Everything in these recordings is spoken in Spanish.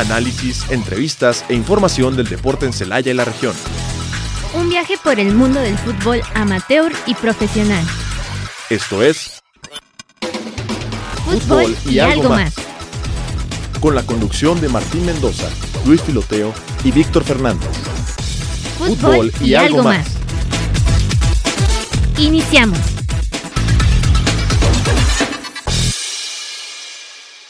Análisis, entrevistas e información del deporte en Celaya y la región. Un viaje por el mundo del fútbol amateur y profesional. Esto es Fútbol, y, algo más. Con la conducción de Martín Mendoza, Luis Filoteo y Víctor Fernández. Fútbol, y, algo más. Iniciamos.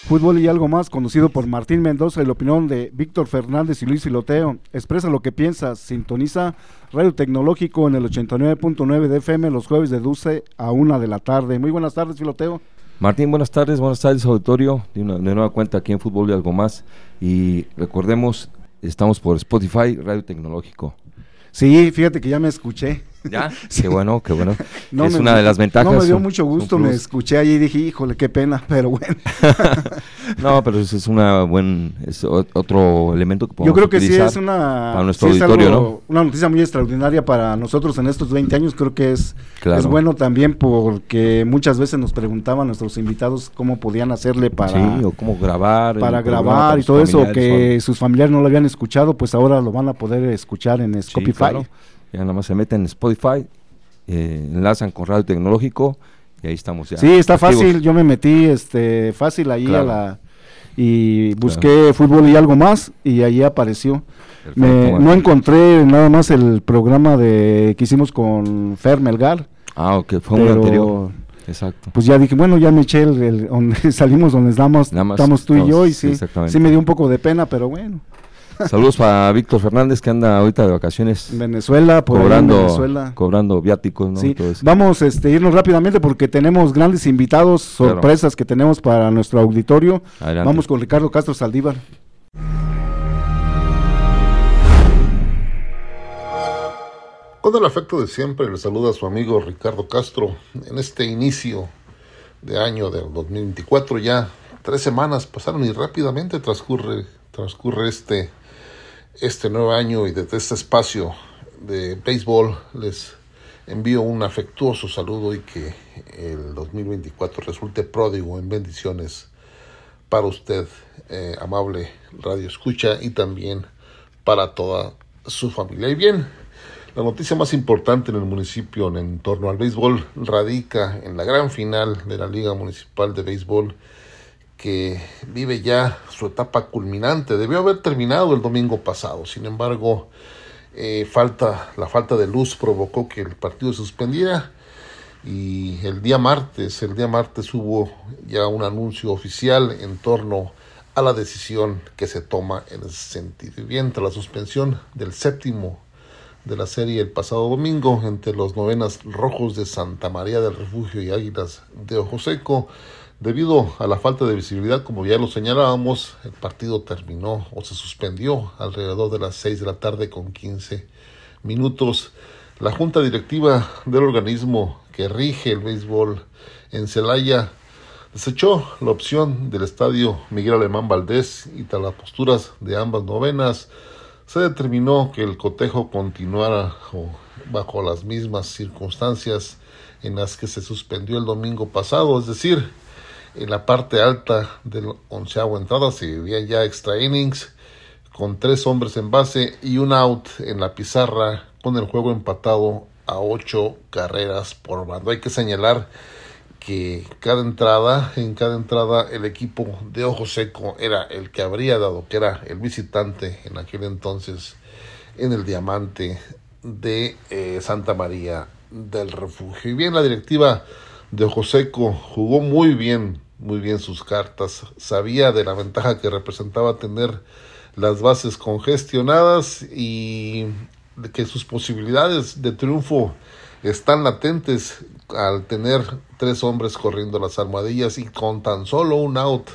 Fútbol y algo más, conducido por Martín Mendoza y la opinión de Víctor Fernández y Luis Siloteo. Expresa lo que piensas, sintoniza Radio Tecnológico en el 89.9 de FM los jueves de 12 a 1 de la tarde. Muy buenas tardes, Filoteo. Martín, buenas tardes, buenas tardes, auditorio. De, una, de nueva cuenta aquí en Fútbol y algo más. Y recordemos, estamos por Spotify, Radio Tecnológico. Sí, fíjate que ya me escuché. ¿Ya? qué bueno, qué bueno. es una de las ventajas. No me dio mucho gusto, me escuché allí y dije, híjole, qué pena, pero bueno. no, pero es, es una buen, es otro elemento que podemos Yo creo que sí es una, para nuestro auditorio, ¿no? una noticia muy extraordinaria para nosotros en estos 20 años. Creo que es, es bueno también porque muchas veces nos preguntaban nuestros invitados cómo podían hacerle para... Sí, o cómo grabar. Para grabar y todo eso, que sus familiares no lo habían escuchado, pues ahora lo van a poder escuchar en Spotify. Ya nada más se meten en Spotify, eh, enlazan con Radio Tecnológico y ahí estamos ya. Sí, está fácil. Yo me metí este fácil ahí a la y busqué fútbol y algo más y ahí apareció. no encontré nada más el programa de que hicimos con Fer Melgar. Ah, ok, fue un anterior. Exacto. Pues ya dije, bueno, ya me eché el, donde salimos donde estamos, estamos tú y yo y sí, sí me dio un poco de pena, pero bueno. Saludos para Víctor Fernández que anda ahorita de vacaciones. En Venezuela, por cobrando, Venezuela. cobrando viáticos, ¿no? Sí. Vamos a este, irnos rápidamente porque tenemos grandes invitados, sorpresas que tenemos para nuestro auditorio. Vamos con Ricardo Castro Saldívar. Con el afecto de siempre, le saluda a su amigo Ricardo Castro en este inicio de año del 2024. Ya tres semanas pasaron y rápidamente transcurre, transcurre este este nuevo año y desde este espacio de béisbol les envío un afectuoso saludo y que el 2024 resulte pródigo en bendiciones para usted, eh, amable radio escucha, y también para toda su familia. Y bien, la noticia más importante en el municipio en torno al béisbol radica en la gran final de la Liga Municipal de Béisbol que vive ya su etapa culminante. Debió haber terminado el domingo pasado, sin embargo, eh, falta, la falta de luz provocó que el partido se suspendiera y el día martes, el día martes hubo ya un anuncio oficial en torno a la decisión que se toma en ese sentido. Y bien, la suspensión del séptimo de la serie el pasado domingo entre los novenas rojos de Santa María del Refugio y Águilas de Ojo Seco, Debido a la falta de visibilidad, como ya lo señalábamos, el partido terminó o se suspendió alrededor de las 6 de la tarde con 15 minutos. La junta directiva del organismo que rige el béisbol en Celaya desechó la opción del estadio Miguel Alemán Valdés y tras las posturas de ambas novenas se determinó que el cotejo continuara bajo las mismas circunstancias en las que se suspendió el domingo pasado, es decir, en la parte alta del onceavo entrada se vivían ya extra innings con tres hombres en base y un out en la pizarra con el juego empatado a ocho carreras por bando. Hay que señalar que cada entrada, en cada entrada el equipo de Ojo Seco era el que habría dado, que era el visitante en aquel entonces en el diamante de eh, Santa María del Refugio. Y bien, la directiva de Ojo Seco jugó muy bien muy bien sus cartas, sabía de la ventaja que representaba tener las bases congestionadas y que sus posibilidades de triunfo están latentes al tener tres hombres corriendo las almohadillas y con tan solo un out,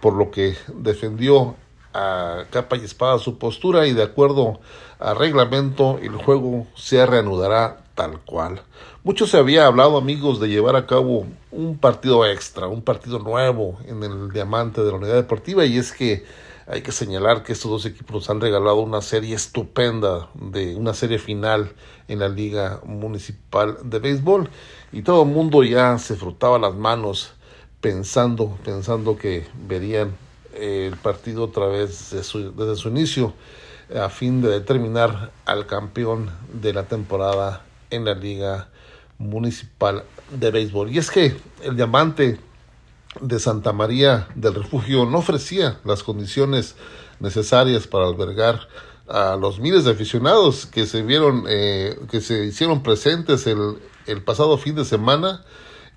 por lo que defendió a capa y espada su postura y de acuerdo a reglamento el juego se reanudará tal cual. Mucho se había hablado, amigos, de llevar a cabo un partido extra, un partido nuevo en el diamante de la unidad deportiva y es que hay que señalar que estos dos equipos nos han regalado una serie estupenda de una serie final en la liga municipal de béisbol y todo el mundo ya se frotaba las manos pensando pensando que verían eh, el partido otra vez desde su, desde su inicio a fin de determinar al campeón de la temporada en la Liga Municipal de Béisbol. Y es que el diamante de Santa María del Refugio no ofrecía las condiciones necesarias para albergar a los miles de aficionados que se vieron, eh, que se hicieron presentes el, el pasado fin de semana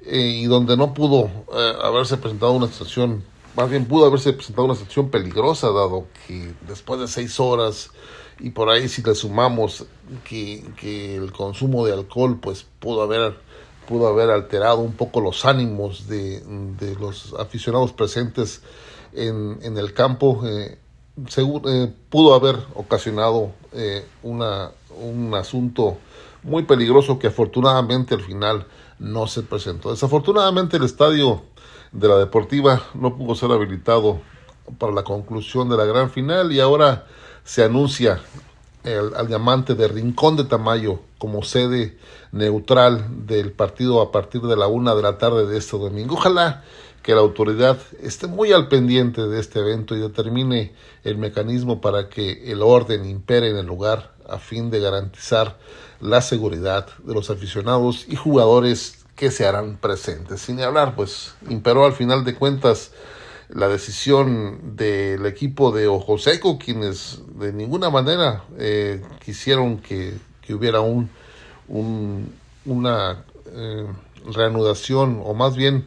eh, y donde no pudo eh, haberse presentado una situación, más bien pudo haberse presentado una situación peligrosa, dado que después de seis horas y por ahí si le sumamos que, que el consumo de alcohol pues pudo haber pudo haber alterado un poco los ánimos de, de los aficionados presentes en, en el campo eh, eh, pudo haber ocasionado eh, una, un asunto muy peligroso que afortunadamente al final no se presentó. Desafortunadamente el estadio de la Deportiva no pudo ser habilitado para la conclusión de la gran final y ahora se anuncia el, al diamante de Rincón de Tamayo como sede neutral del partido a partir de la una de la tarde de este domingo. Ojalá que la autoridad esté muy al pendiente de este evento y determine el mecanismo para que el orden impere en el lugar a fin de garantizar la seguridad de los aficionados y jugadores que se harán presentes. Sin hablar, pues imperó al final de cuentas la decisión del equipo de Ojo Seco, quienes de ninguna manera eh, quisieron que, que, hubiera un, un una eh, reanudación o más bien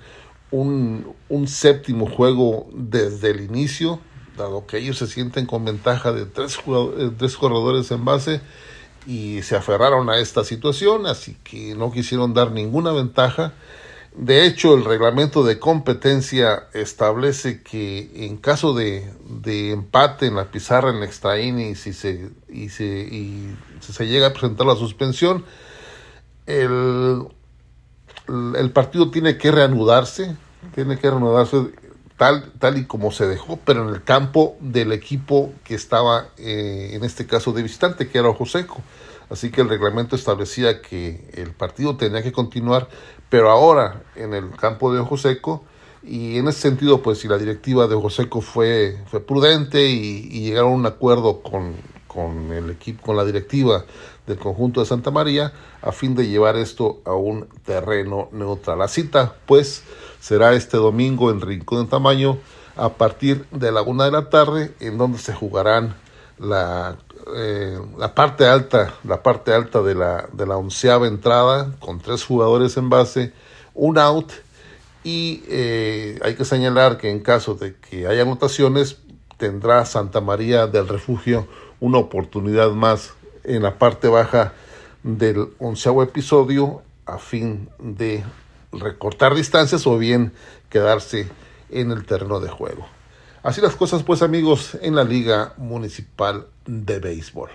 un, un séptimo juego desde el inicio, dado que ellos se sienten con ventaja de tres, eh, tres corredores en base y se aferraron a esta situación, así que no quisieron dar ninguna ventaja. De hecho, el reglamento de competencia establece que en caso de, de empate en la pizarra en extra y se, y se, y se llega a presentar la suspensión, el, el partido tiene que reanudarse, tiene que reanudarse tal, tal y como se dejó, pero en el campo del equipo que estaba, eh, en este caso de visitante, que era Ojo Seco. Así que el reglamento establecía que el partido tenía que continuar, pero ahora en el campo de Ojo Seco, y en ese sentido, pues si la directiva de Ojo Seco fue, fue prudente y, llegaron a un acuerdo con, con el equipo, con la directiva del conjunto de Santa María a fin de llevar esto a un terreno neutral. La cita, pues, será este domingo en Rincón de Tamaño a partir de la una de la tarde, en donde se jugarán la, eh, la parte alta, la parte alta de la, de la onceava entrada, con tres jugadores en base, un out, y eh, hay que señalar que en caso de que haya anotaciones, tendrá Santa María del Refugio una oportunidad más en la parte baja del onceavo episodio a fin de recortar distancias o bien quedarse en el terreno de juego. Así las cosas pues amigos en la Liga Municipal de Béisbol.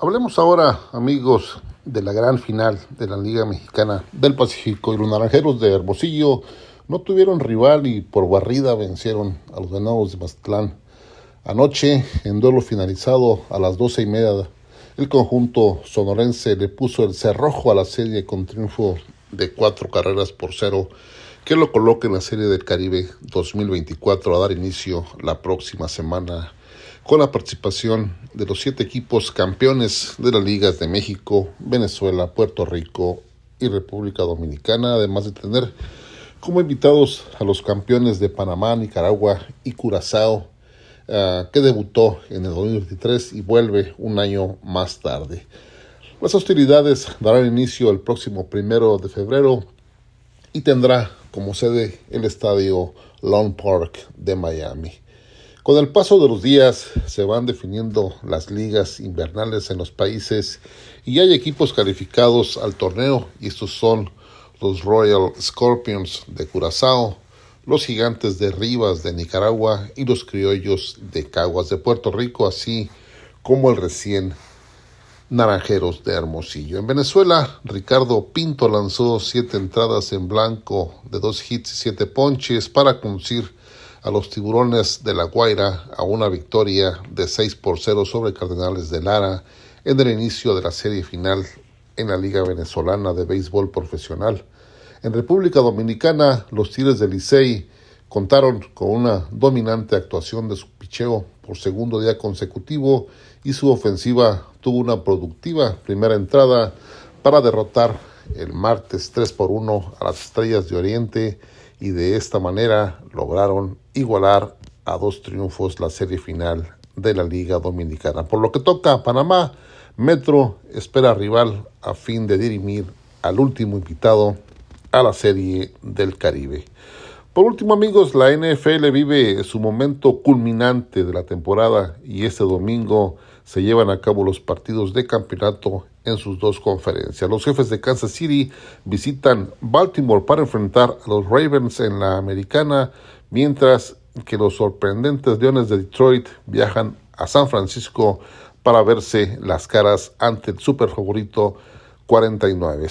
Hablemos ahora amigos de la gran final de la Liga Mexicana del Pacífico y los Naranjeros de Hermosillo no tuvieron rival y por barrida vencieron a los venados de Mazatlán Anoche, en duelo finalizado a las doce y media, el conjunto sonorense le puso el cerrojo a la serie con triunfo de cuatro carreras por cero, que lo coloca en la Serie del Caribe 2024 a dar inicio la próxima semana con la participación de los siete equipos campeones de las ligas de México, Venezuela, Puerto Rico y República Dominicana, además de tener como invitados a los campeones de Panamá, Nicaragua y Curazao, Ah, que debutó en el 2023 y vuelve un año más tarde. Las hostilidades darán inicio el próximo primero de febrero y tendrá como sede el estadio Lawn Park de Miami. Con el paso de los días se van definiendo las ligas invernales en los países y hay equipos calificados al torneo y estos son los Royal Scorpions de Curazao, los gigantes de Rivas de Nicaragua y los criollos de Caguas de Puerto Rico, así como el recién Naranjeros de Hermosillo. En Venezuela, Ricardo Pinto lanzó siete entradas en blanco de dos hits y siete ponches para conducir a los tiburones de La Guaira a una victoria de 6 por 0 sobre Cardenales de Lara en el inicio de la serie final en la Liga Venezolana de Béisbol Profesional. En República Dominicana, los Tigres de Licey contaron con una dominante actuación de su picheo por segundo día consecutivo y su ofensiva tuvo una productiva primera entrada para derrotar el martes 3 por 1 a las Estrellas de Oriente y de esta manera lograron igualar a dos triunfos la serie final de la Liga Dominicana. Por lo que toca a Panamá, Metro espera rival a fin de dirimir al último invitado a la Serie del Caribe. Por último, amigos, la NFL vive su momento culminante de la temporada y este domingo se llevan a cabo los partidos de campeonato en sus dos conferencias. Los jefes de Kansas City visitan Baltimore para enfrentar a los Ravens en la americana, mientras que los sorprendentes Leones de Detroit viajan a San Francisco para verse las caras ante el super favorito 49.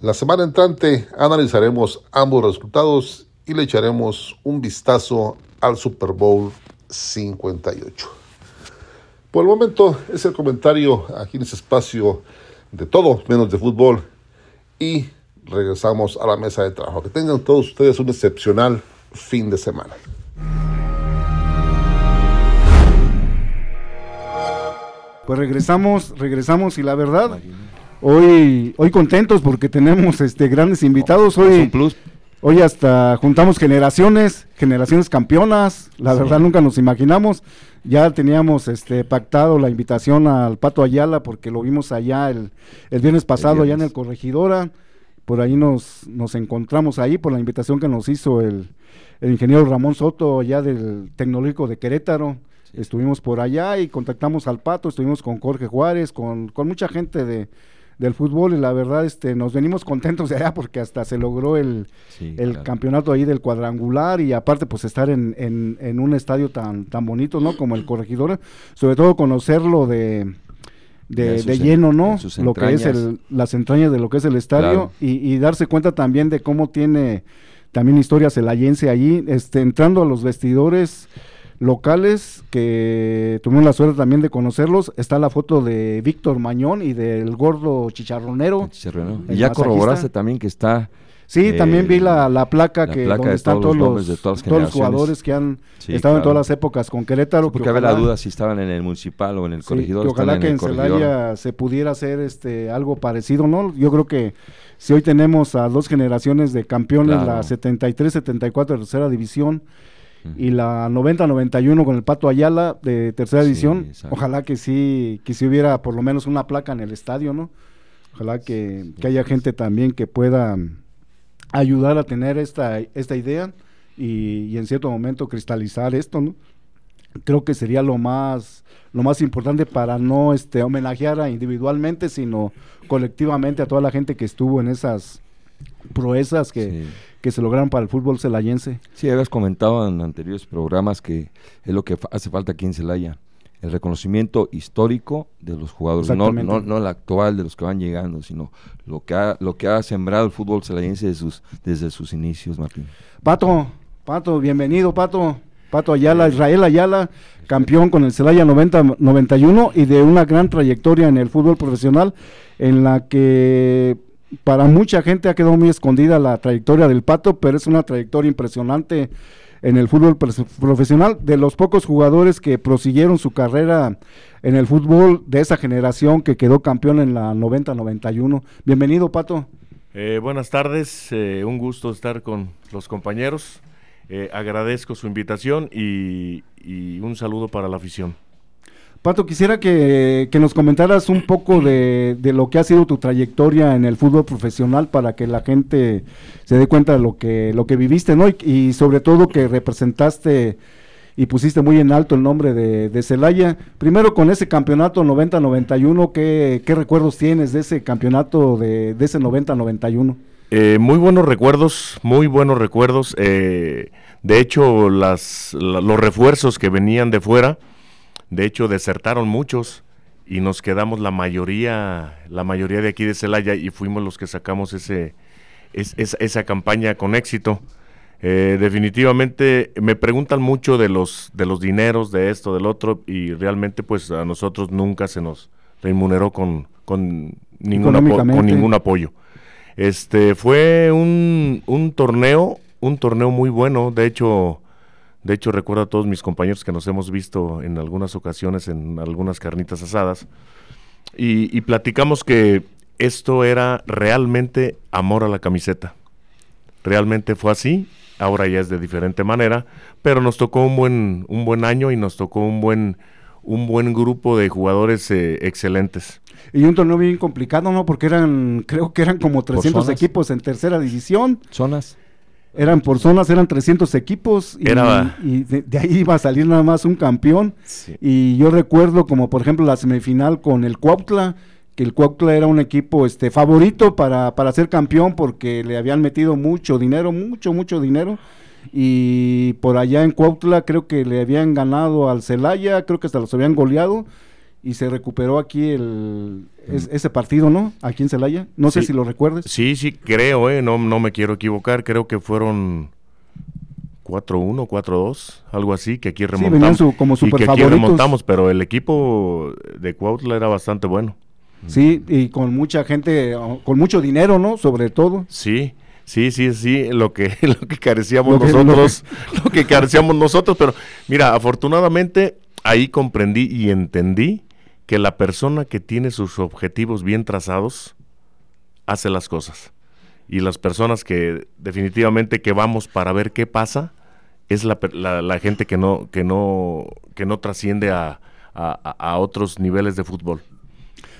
La semana entrante analizaremos ambos resultados y le echaremos un vistazo al Super Bowl 58. Por el momento es el comentario aquí en este espacio de todo menos de fútbol y regresamos a la mesa de trabajo. Que tengan todos ustedes un excepcional fin de semana. Pues regresamos, regresamos y la verdad, hoy, hoy contentos porque tenemos este grandes invitados. Hoy, Hoy hasta juntamos generaciones, generaciones campeonas, la verdad nunca nos imaginamos. Ya teníamos este pactado la invitación al Pato Ayala porque lo vimos allá el, el viernes pasado, allá en el Corregidora. Por ahí nos, nos encontramos ahí por la invitación que nos hizo el, el ingeniero Ramón Soto, allá del Tecnológico de Querétaro. Estuvimos por allá y contactamos al Pato, estuvimos con Jorge Juárez, con, con mucha gente de, del fútbol y la verdad este nos venimos contentos de allá porque hasta se logró el, el campeonato ahí del cuadrangular y aparte pues estar en, en, un estadio tan, tan bonito, ¿no? Como el Corregidor, sobre todo conocerlo de... De, lleno, ¿no? Lo que es el, las entrañas de lo que es el estadio y, y, darse cuenta también de cómo tiene también historia celayense allí, este, entrando a los vestidores, locales que tuvimos la suerte también de conocerlos. Está la foto de Víctor Mañón y del gordo chicharronero. Y ya corroboraste también que está. Sí, también vi la, la placa que donde están todos los, todos los jugadores que han estado en todas las épocas con Querétaro. porque había la duda si estaban en el municipal o en el corregidor. ojalá que en, Celaya se pudiera hacer este algo parecido, ¿no? Yo creo que si hoy tenemos a dos generaciones de campeones, la 73-74 de tercera división, y la 90-91 con el Pato Ayala de tercera edición. Ojalá que sí, que si hubiera por lo menos una placa en el estadio, ¿no? Ojalá que, haya gente también que pueda ayudar a tener esta, esta idea y, en cierto momento cristalizar esto, ¿no? Creo que sería lo más lo más importante para no este homenajear individualmente, sino colectivamente a toda la gente que estuvo en esas proezas que, que se lograron para el fútbol celayense. Sí, habías comentado en anteriores programas que es lo que hace falta aquí en Celaya, el reconocimiento histórico de los jugadores, no, no, el actual de los que van llegando, sino lo que ha, lo que ha sembrado el fútbol celayense desde sus, desde sus inicios, Martín. Pato, Pato, bienvenido, Pato. Pato Ayala, Israel Ayala, campeón con el Celaya 90-91 y de una gran trayectoria en el fútbol profesional en la que para mucha gente ha quedado muy escondida la trayectoria del Pato, pero es una trayectoria impresionante en el fútbol profesional. De los pocos jugadores que prosiguieron su carrera en el fútbol de esa generación que quedó campeón en la 90-91. Bienvenido, Pato. Eh, buenas tardes, eh, un gusto estar con los compañeros. Eh, agradezco su invitación y un saludo para la afición. Pato, quisiera que, nos comentaras un poco de, lo que ha sido tu trayectoria en el fútbol profesional para que la gente se dé cuenta de lo que, lo que viviste, ¿no? Y, sobre todo que representaste y pusiste muy en alto el nombre de, Celaya. Primero con ese campeonato 90-91, ¿qué, ¿qué, recuerdos tienes de ese campeonato de, de ese 90-91? Eh, muy buenos recuerdos, muy buenos recuerdos. Eh, de hecho, las, los refuerzos que venían de fuera, de hecho, desertaron muchos y nos quedamos la mayoría, la mayoría de aquí de Celaya y fuimos los que sacamos ese, esa campaña con éxito. Eh, definitivamente me preguntan mucho de los, de los dineros, de esto, del otro, y realmente pues a nosotros nunca se nos remuneró con, con, ningún, con ningún apoyo. Este fue un, un torneo un torneo muy bueno. De hecho, de hecho recuerdo a todos mis compañeros que nos hemos visto en algunas ocasiones en algunas carnitas asadas y, platicamos que esto era realmente amor a la camiseta. Realmente fue así. Ahora ya es de diferente manera, pero nos tocó un buen un buen año y nos tocó un buen un buen grupo de jugadores eh, excelentes. Y un torneo bien complicado, ¿no? Porque eran, creo que eran como 300 equipos en tercera división. Zonas. Eran por zonas, eran 300 equipos y, y de, ahí iba a salir nada más un campeón. Y yo recuerdo como por ejemplo la semifinal con el Cuautla, que el Cuautla era un equipo este favorito para, para ser campeón porque le habían metido mucho dinero, mucho, mucho dinero. Y por allá en Cuautla creo que le habían ganado al Celaya, creo que hasta los habían goleado y se recuperó aquí el ese partido, ¿no? Aquí en Celaya. No sé si lo recuerdes. Sí, sí, creo, eh, no, no me quiero equivocar, creo que fueron 4-1, 4-2, algo así, que aquí remontamos. Sí, como y que aquí remontamos, pero el equipo de Cuautla era bastante bueno. Sí, y con mucha gente, con mucho dinero, ¿no? Sobre todo. Sí, Sí, sí, sí, lo que, lo que carecíamos nosotros, lo que... carecíamos nosotros, pero mira, afortunadamente ahí comprendí y entendí que la persona que tiene sus objetivos bien trazados hace las cosas. Y las personas que definitivamente que vamos para ver qué pasa, es la, la, gente que no, que no, que no trasciende a, a, otros niveles de fútbol.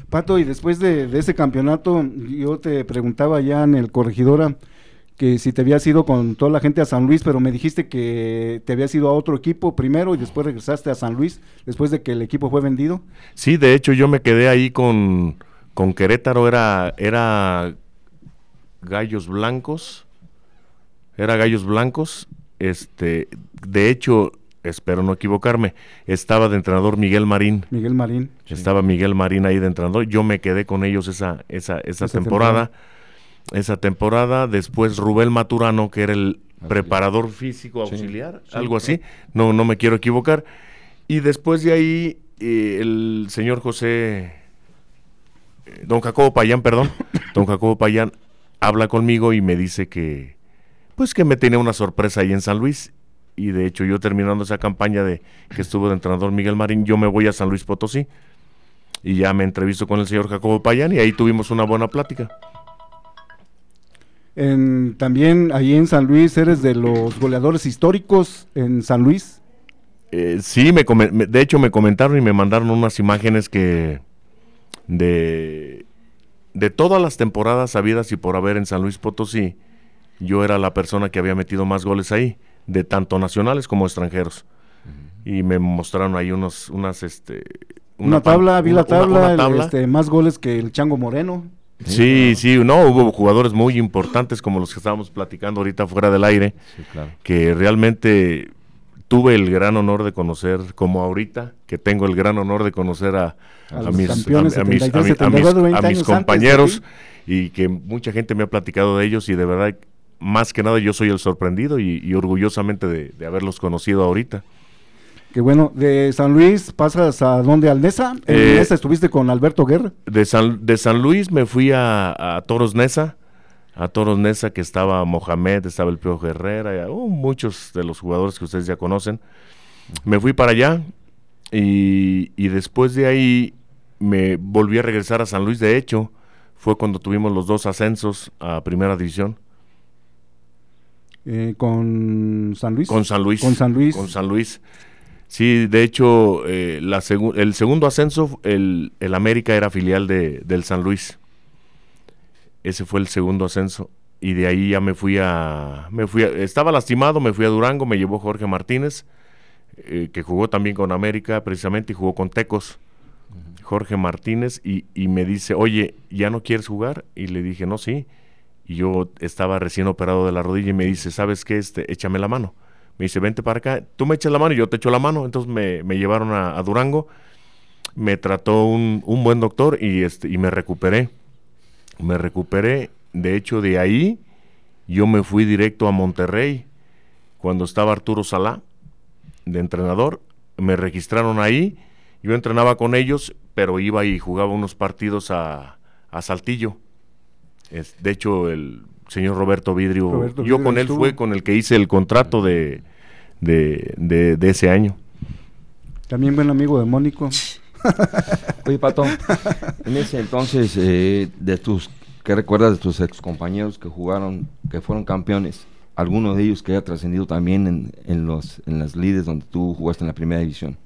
Pato, y después de, de, ese campeonato, yo te preguntaba ya en el corregidora, que si te habías ido con toda la gente a San Luis, pero me dijiste que te habías ido a otro equipo primero y después regresaste a San Luis después de que el equipo fue vendido. Sí, de hecho yo me quedé ahí con, con Querétaro, era, era Gallos Blancos, era Gallos Blancos, este, de hecho, espero no equivocarme, estaba de entrenador Miguel Marín. Miguel Marín. Estaba Miguel Marín ahí de entrenador, yo me quedé con ellos esa, esa, esa, temporada esa temporada. Después Rubén Maturano, que era el preparador físico auxiliar, algo así, no, no me quiero equivocar. Y después de ahí, eh, el señor José, eh, don Jacobo Payán, perdón, don Jacobo Payán habla conmigo y me dice que, pues que me tenía una sorpresa ahí en San Luis. Y de hecho yo terminando esa campaña de que estuvo de entrenador Miguel Marín, yo me voy a San Luis Potosí. Y ya me entrevisto con el señor Jacobo Payán y ahí tuvimos una buena plática también ahí en San Luis eres de los goleadores históricos en San Luis. Eh, sí, me, de hecho me comentaron y me mandaron unas imágenes que de, de todas las temporadas habidas y por haber en San Luis Potosí, yo era la persona que había metido más goles ahí, de tanto nacionales como extranjeros. Y me mostraron ahí unos, unas, este... Una, tabla, vi la tabla, Este, más goles que el Chango Moreno. Sí, sí, no, hubo jugadores muy importantes como los que estábamos platicando ahorita fuera del aire, que realmente tuve el gran honor de conocer, como ahorita, que tengo el gran honor de conocer a, mis, compañeros y que mucha gente me ha platicado de ellos y de verdad, más que nada yo soy el sorprendido y, orgullosamente de haberlos conocido ahorita. Que bueno, de San Luis pasas a dónde, al Nesa. ¿En eh, Nesa estuviste con Alberto Guerra? De San, de San Luis me fui a, Toros Nesa, a Toros Nesa que estaba Mohamed, estaba el Pio Herrera, uh, muchos de los jugadores que ustedes ya conocen. Me fui para allá y, y después de ahí me volví a regresar a San Luis. De hecho, fue cuando tuvimos los dos ascensos a Primera División. Eh, con San Luis. Con San Luis. Con San Luis. Con San Luis. Sí, de hecho, eh, la el segundo ascenso, el, el, América era filial de, del San Luis. Ese fue el segundo ascenso. Y de ahí ya me fui a, me fui Estaba lastimado, me fui a Durango, me llevó Jorge Martínez, eh, que jugó también con América precisamente y jugó con Tecos. Jorge Martínez y, y, me dice, oye, ¿ya no quieres jugar? Y le dije, no, sí. Y yo estaba recién operado de la rodilla y me dice, ¿sabes qué? Este, échame la mano me dice, vente para acá, tú me echas la mano y yo te echo la mano. Entonces me, llevaron a, Durango, me trató un, buen doctor y, este, y me recuperé. Me recuperé, de hecho de ahí yo me fui directo a Monterrey cuando estaba Arturo Salá de entrenador. Me registraron ahí, yo entrenaba con ellos, pero iba y jugaba unos partidos a, Saltillo. Es, de hecho, el, señor Roberto Vidrio. Yo con él fue con el que hice el contrato de, de, ese año. También buen amigo de Mónico. Oye, Pato, en ese entonces, eh, de tus, ¿qué recuerdas de tus ex compañeros que jugaron, que fueron campeones? Algunos de ellos que haya trascendido también en, en, los, en las lides donde tú jugaste en la primera división.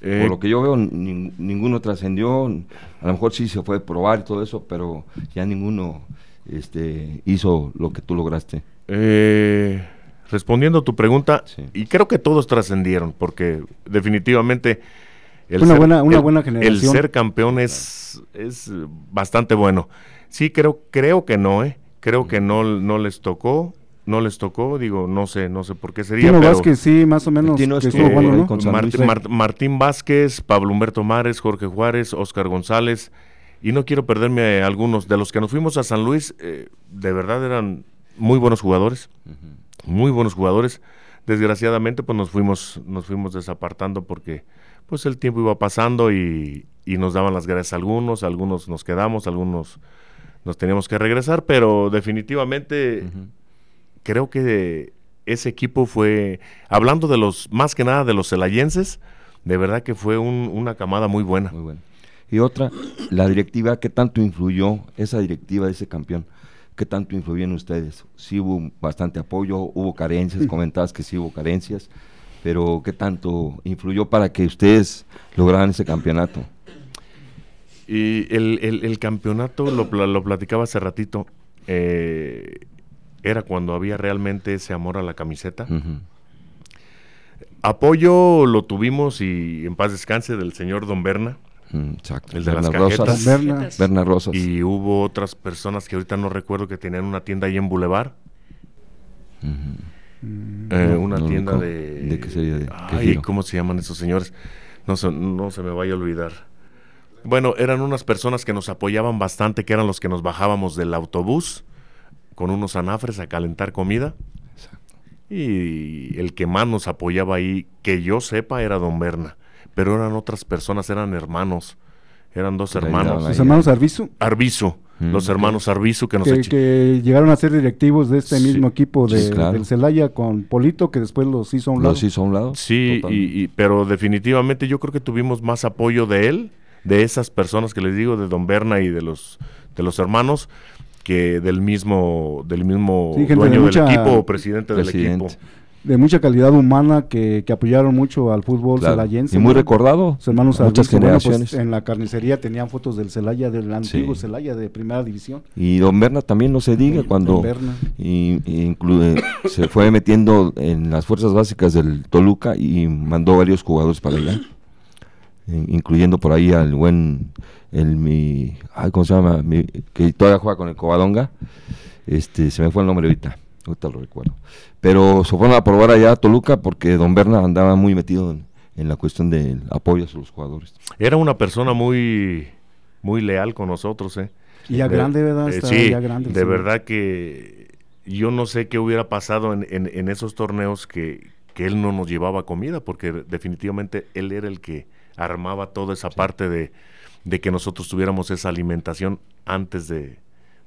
Por eh, lo que yo veo, ninguno trascendió. A lo mejor sí se fue a probar y todo eso, pero ya ninguno este, hizo lo que tú lograste. Eh, respondiendo a tu pregunta, y creo que todos trascendieron, porque definitivamente el, una ser, buena, una buena generación. el ser campeón es, es bastante bueno. Sí, creo, creo que no, ¿eh? Creo que no, no les tocó no les tocó, digo, no sé, no sé por qué sería. Tino Vázquez, sí, más o menos. Martín, Vázquez, Pablo Humberto Mares, Jorge Juárez, Oscar González, y no quiero perderme algunos de los que nos fuimos a San Luis, eh, de verdad eran muy buenos jugadores, muy buenos jugadores. Desgraciadamente, pues nos fuimos, nos fuimos desapartando porque pues el tiempo iba pasando y, y nos daban las gracias a algunos, algunos nos quedamos, algunos nos teníamos que regresar, pero definitivamente creo que ese equipo fue, hablando de los, más que nada de los celayenses, de verdad que fue una camada muy buena. Muy buena. Y otra, la directiva, ¿qué tanto influyó esa directiva de ese campeón? ¿Qué tanto influyó en ustedes? Sí hubo bastante apoyo, hubo carencias, comentabas que sí hubo carencias, pero ¿qué tanto influyó para que ustedes lograran ese campeonato? Y el, campeonato, lo, lo, platicaba hace ratito, eh, era cuando había realmente ese amor a la camiseta. Apoyo lo tuvimos y en paz descanse del señor Don Berna. Mm, exacto. El de las Rosas. Berna. Rosas. Y hubo otras personas que ahorita no recuerdo que tenían una tienda ahí en Boulevard. Eh, una tienda de... ¿De qué sería? ay, ¿cómo se llaman esos señores? No se, no se me vaya a olvidar. Bueno, eran unas personas que nos apoyaban bastante, que eran los que nos bajábamos del autobús con unos anafres a calentar comida. Y el que más nos apoyaba ahí, que yo sepa, era don Berna. Pero eran otras personas, eran hermanos. Eran dos hermanos. ¿Los hermanos Arbizu? Arbizu. Mm, los hermanos Arbizu que nos que, que, llegaron a ser directivos de este mismo equipo de, del Celaya con Polito, que después los hizo a un lado. Los hizo a un lado. Sí, y, pero definitivamente yo creo que tuvimos más apoyo de él, de esas personas que les digo, de Don Berna y de los, de los hermanos, que del mismo del mismo dueño del equipo o presidente, del equipo. De mucha calidad humana que, apoyaron mucho al fútbol celayense. Y muy recordado. hermanos muchas pues, generaciones. en la carnicería tenían fotos del Celaya, del antiguo Celaya de primera división. Y Don Berna también no se diga cuando y, incluye, se fue metiendo en las fuerzas básicas del Toluca y mandó varios jugadores para allá incluyendo por ahí al buen, el mi, ¿cómo se llama? que todavía juega con el Covadonga, este, se me fue el nombre ahorita, ahorita lo recuerdo. Pero se fueron a probar allá a Toluca porque Don Berna andaba muy metido en, la cuestión del apoyo a los jugadores. Era una persona muy, muy leal con nosotros, ¿eh? Y ya grande, ¿verdad? Eh, sí, de verdad que yo no sé qué hubiera pasado en, en, esos torneos que, que él no nos llevaba comida, porque definitivamente él era el que armaba toda esa parte de, que nosotros tuviéramos esa alimentación antes de,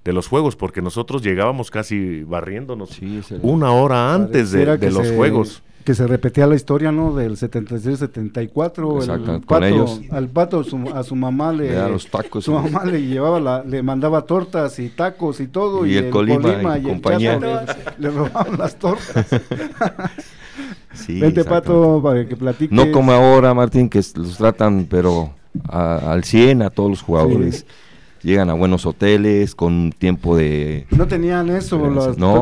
los juegos, porque nosotros llegábamos casi barriéndonos una hora antes de, los juegos. Que se repetía la historia, ¿no? Del 73-74. El pato, Al pato a su mamá le, los tacos, su mamá le llevaba la, le mandaba tortas y tacos y todo. Y, el, Colima, y, compañía. le robaban las tortas. Vente, Pato, para que platiques. No como ahora, Martín, que los tratan, pero al 100 a todos los jugadores llegan a buenos hoteles con tiempo de... No tenían eso,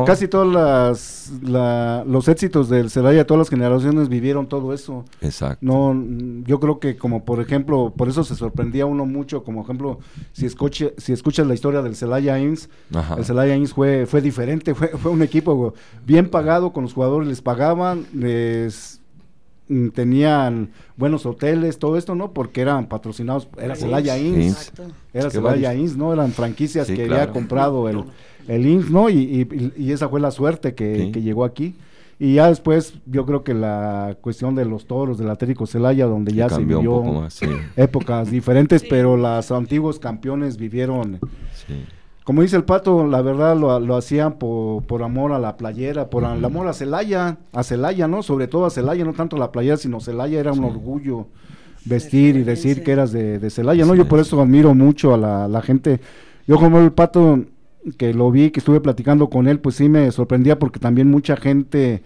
casi todos las, los éxitos del Celaya, todas las generaciones vivieron todo eso. Exacto. No, yo creo que como por ejemplo, por eso se sorprendía uno mucho, como ejemplo, si, escuche, si escuchas la historia del Celaya Inns, el Celaya Inns fue, fue diferente, fue, fue un equipo bien pagado, con los jugadores les pagaban, les tenían buenos hoteles, todo esto, ¿no? Porque eran patrocinados, era Celaya Inns, era Celaya Inns, ¿no? Eran franquicias que había comprado el, el Inns, ¿no? Y, y, esa fue la suerte que, llegó aquí. Y ya después, yo creo que la cuestión de los toros del Atlético Celaya, donde ya se vivió épocas diferentes, pero los antiguos campeones vivieron como dice el pato, la verdad lo, lo hacían por, por, amor a la playera, por el amor a Celaya, a Celaya, ¿no? Sobre todo a Celaya, no tanto la playera, sino Celaya era un orgullo vestir y decir que eras de, de Celaya, ¿no? Yo por eso admiro mucho a la, la, gente. Yo como el pato que lo vi, que estuve platicando con él, pues sí me sorprendía porque también mucha gente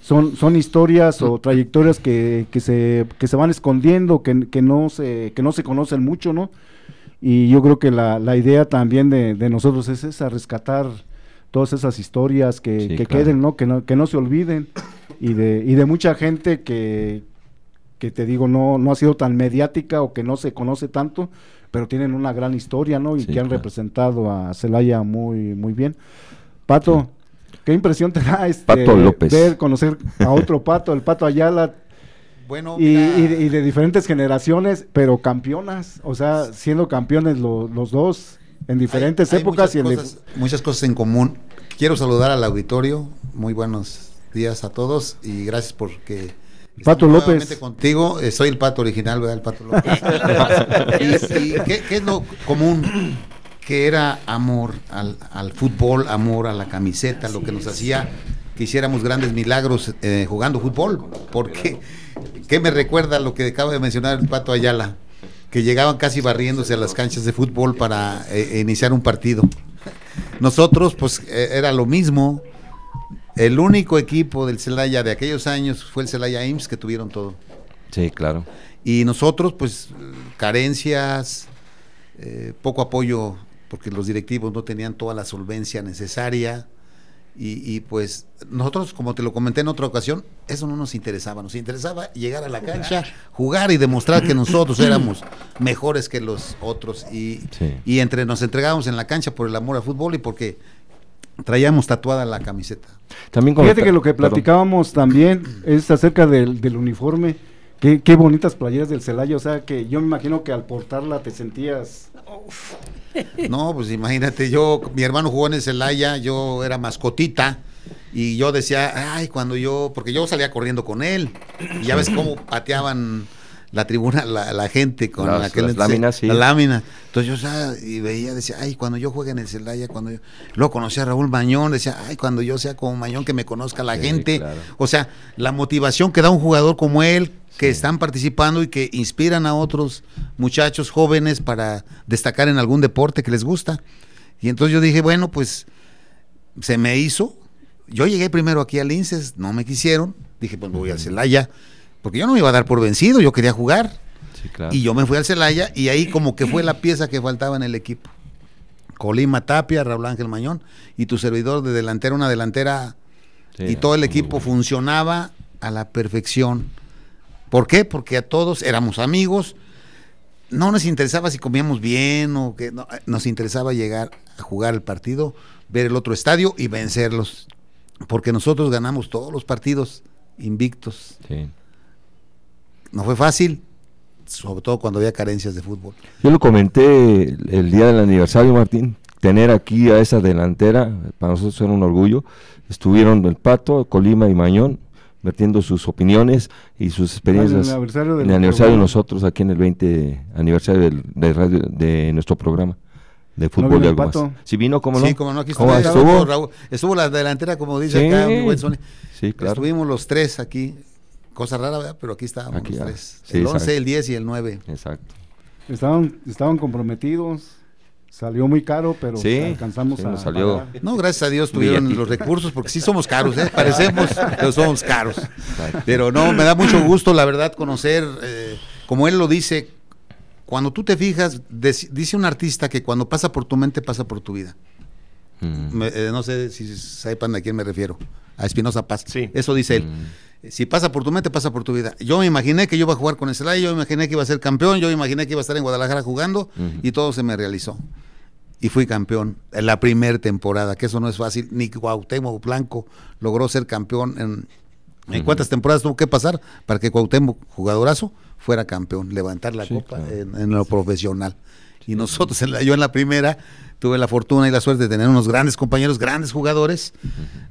son, son historias o trayectorias que, que, se, que se van escondiendo, que, que, no se, que no se conocen mucho, ¿no? Y yo creo que la, la idea también de, de, nosotros es esa, rescatar todas esas historias que, que queden, ¿no? Que, ¿no? que no se olviden. Y de, y de mucha gente que, que te digo, no, no ha sido tan mediática o que no se conoce tanto, pero tienen una gran historia, ¿no? Y que han representado a Celaya muy, muy bien. Pato, ¿qué impresión te da este, ver, conocer a otro Pato, el Pato Ayala? Bueno, y, y, de, diferentes generaciones, pero campeonas, o sea, siendo campeones los dos en diferentes épocas muchas y cosas, muchas cosas en común. Quiero saludar al auditorio, muy buenos días a todos y gracias por que Pato López. contigo, eh, soy el pato original, ¿verdad? El pato López. y, ¿qué, es lo común? Que era amor al, al, fútbol, amor a la camiseta, lo que nos hacía que hiciéramos grandes milagros eh, jugando fútbol. Porque, ¿qué me recuerda lo que acaba de mencionar el pato Ayala? Que llegaban casi barriéndose a las canchas de fútbol para eh, iniciar un partido. Nosotros, pues, era lo mismo el único equipo del Celaya de aquellos años fue el Celaya IMSS que tuvieron todo. Sí, claro. Y nosotros, pues, carencias, eh, poco apoyo, porque los directivos no tenían toda la solvencia necesaria. Y, pues nosotros, como te lo comenté en otra ocasión, eso no nos interesaba. Nos interesaba llegar a la cancha, jugar y demostrar que nosotros éramos mejores que los otros. Y, y entre nos entregábamos en la cancha por el amor al fútbol y porque traíamos tatuada la camiseta. También Fíjate que lo que platicábamos también es acerca del, del uniforme. Qué, qué, bonitas playeras del Celaya, o sea que yo me imagino que al portarla te sentías... No, pues imagínate, yo, mi hermano jugó en el Celaya, yo era mascotita y yo decía, ay, cuando yo, porque yo salía corriendo con él, y ya ves cómo pateaban la tribuna, la, la gente con las, aquel, las láminas, sí. la lámina. Entonces yo sea, y veía, decía, ay, cuando yo juegue en el Celaya, cuando yo... Luego conocí a Raúl Mañón, decía, ay, cuando yo sea como Mañón, que me conozca la sí, gente. Claro. O sea, la motivación que da un jugador como él, que están participando y que inspiran a otros muchachos jóvenes para destacar en algún deporte que les gusta. Y entonces yo dije, bueno, pues se me hizo. Yo llegué primero aquí al Linces, no me quisieron. Dije, pues voy a Celaya porque yo no me iba a dar por vencido, yo quería jugar. Sí, claro. Y yo me fui al Celaya y ahí como que fue la pieza que faltaba en el equipo. Colima Tapia, Raúl Ángel Mañón y tu servidor de delantera, una delantera sí, y todo el equipo bueno. funcionaba a la perfección. ¿Por qué? Porque a todos éramos amigos, no nos interesaba si comíamos bien o que no, nos interesaba llegar a jugar el partido, ver el otro estadio y vencerlos, porque nosotros ganamos todos los partidos invictos. Sí no fue fácil, sobre todo cuando había carencias de fútbol. Yo lo comenté el día del aniversario, Martín, tener aquí a esa delantera, para nosotros era un orgullo. Estuvieron el Pato, Colima y Mañón, vertiendo sus opiniones y sus experiencias. En el aniversario, en el aniversario de nosotros, aquí en el 20 aniversario del, de, radio, de nuestro programa de fútbol ¿No de algo Pato? más. ¿Sí vino, cómo no? Sí, como no, aquí estuvo, estuvo? Raúl, estuvo la delantera, como dice Sí, acá, mi buen Sony. sí, claro. Estuvimos los tres aquí, cosa rara, ¿verdad? Pero aquí estábamos Aquí, los ah, tres. sí, el 11, exacto. el 10 y el 9. Exacto. Estaban, estaban comprometidos, salió muy caro, pero Sí, alcanzamos sí, a salió. pagar. No, gracias a Dios tuvieron Billetito. los recursos, porque sí somos caros, ¿eh? Parecemos, pero somos caros. Pero no, me da mucho gusto, la verdad, conocer, eh, como él lo dice, cuando tú te fijas, dice un artista que cuando pasa por tu mente, pasa por tu vida. Mm. Me- eh, no sé si sepan a quién me refiero, a Espinosa Paz. Sí. Eso dice él. Mm. Si pasa por tu mente, pasa por tu vida. Yo me imaginé que yo iba a jugar con el Celaya, yo me imaginé que iba a ser campeón, yo me imaginé que iba a estar en Guadalajara jugando y todo se me realizó. Y fui campeón en la primera temporada, que eso no es fácil. Ni Cuauhtémoc Blanco logró ser campeón en, ¿en cuántas temporadas tuvo que pasar para que Cuauhtémoc, jugadorazo, fuera campeón, levantar la Sí, copa claro. en, en lo profesional. Y nosotros, en la- yo en la primera, tuve la fortuna y la suerte de tener unos grandes compañeros, grandes jugadores.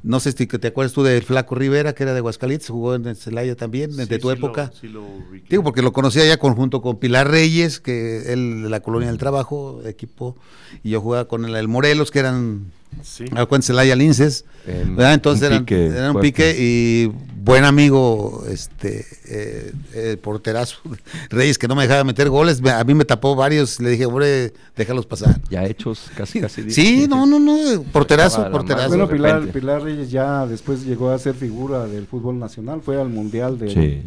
No sé si te acuerdas tú del Flaco Rivera, que era de Aguascalientes, jugó en Celaya también, desde tu época. Digo, porque lo conocía ya conjunto con Pilar Reyes, que él de la Colonia del Trabajo, equipo, y yo jugaba con el, el Morelos, que eran Sí. en Celaya Linces. Entonces era un pique y buen amigo, este, eh, porterazo, Reyes, que no me dejaba meter goles. A mí me tapó varios. Le dije, hombre, déjalos pasar. Ya hechos, casi, casi. Sí, no, no, no. Porterazo, porterazo. Bueno, Pilar, Pilar, Reyes ya después llegó a ser figura del fútbol nacional. Fue al Mundial de.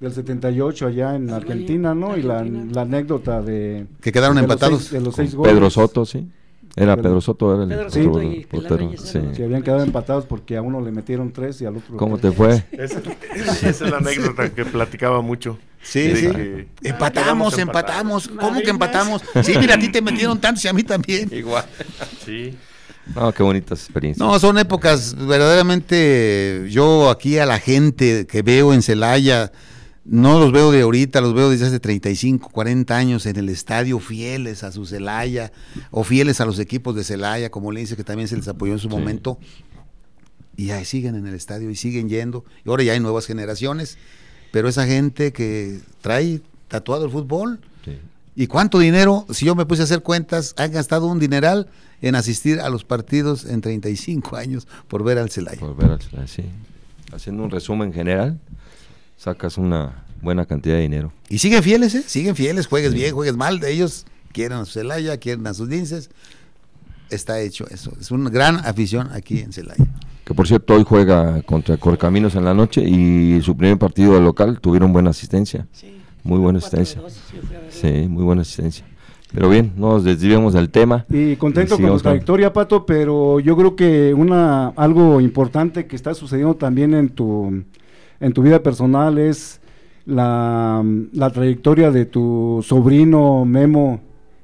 del 78 allá en Argentina, ¿no? Y la, anécdota de... Que quedaron empatados. de los seis goles. Pedro Soto, sí. Era Pedro Soto, era el Pedro Soto y portero. Sí. Se habían quedado empatados porque a uno le metieron tres y al otro. ¿Cómo te fue? Esa, es la anécdota que platicaba mucho. Sí, sí. empatamos, empatamos. ¿Cómo que empatamos? Sí, mira, a ti te metieron tantos y a mí también. Igual. Sí. No, qué bonitas experiencias. No, son épocas verdaderamente. Yo aquí a la gente que veo en Celaya no los veo de ahorita, los veo desde hace 35, 40 años en el estadio, fieles a su Celaya, o fieles a los equipos de Celaya, como le dice que también se les apoyó en su momento. Y ahí siguen en el estadio y siguen yendo. Y ahora ya hay nuevas generaciones, pero esa gente que trae tatuado el fútbol. ¿Y cuánto dinero, si yo me puse a hacer cuentas, han gastado un dineral en asistir a los partidos en 35 años por ver al Celaya? Por ver al Celaya, sí. Haciendo un resumen general, sacas una buena cantidad de dinero. Y siguen fieles, ¿eh? Siguen fieles, juegues bien, juegues mal. Ellos quieren a su Celaya, quieren a sus linces. Está hecho eso. Es una gran afición aquí en Celaya. Que por cierto, hoy juega contra Corcaminos en la noche y su primer partido local tuvieron buena asistencia. Sí, muy buena asistencia. sí, muy buena asistencia. Pero bien, no nos desviemos del tema. Y contento con tu trayectoria, Pato, pero yo creo que una algo importante que está sucediendo también en tu en tu vida personal es la, trayectoria de tu sobrino Memo,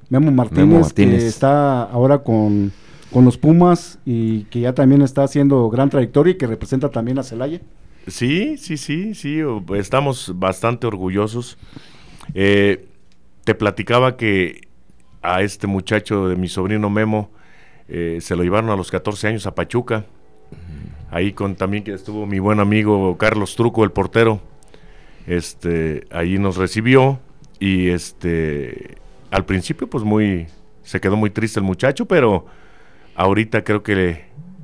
Memo Martínez, que está ahora con, los Pumas y que ya también está haciendo gran trayectoria y que representa también a Celaya. Sí, sí, sí, sí, estamos bastante orgullosos. Eh, te platicaba que a este muchacho de mi sobrino Memo eh, se lo llevaron a los 14 años a Pachuca ahí con también que estuvo mi buen amigo Carlos Truco, el portero. Este, ahí nos recibió y este al principio pues muy se quedó muy triste el muchacho, pero ahorita creo que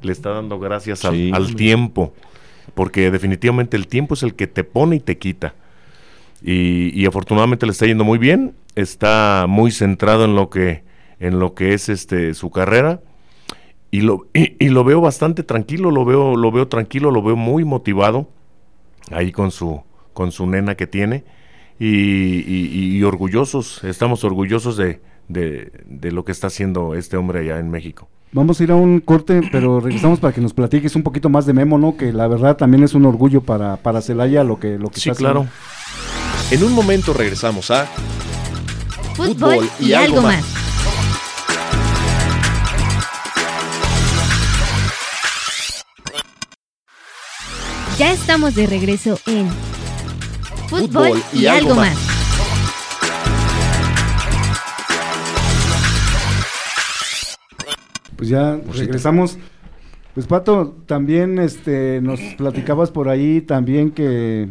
le, está dando gracias al, tiempo, porque definitivamente el tiempo es el que te pone y te quita. Y, y, afortunadamente le está yendo muy bien, está muy centrado en lo que en lo que es este su carrera y lo, y, lo veo bastante tranquilo, lo veo, lo veo tranquilo, lo veo muy motivado ahí con su, con su nena que tiene y, orgullosos, estamos orgullosos de, de, lo que está haciendo este hombre allá en México. Vamos a ir a un corte, pero regresamos para que nos platiques un poquito más de Memo, ¿no? Que la verdad también es un orgullo para, para Celaya lo que, lo que sí, claro. En un momento regresamos a Fútbol, y, algo más. Ya estamos de regreso en Fútbol, y, algo más. Pues ya regresamos. Pues Pato, también este nos platicabas por ahí también que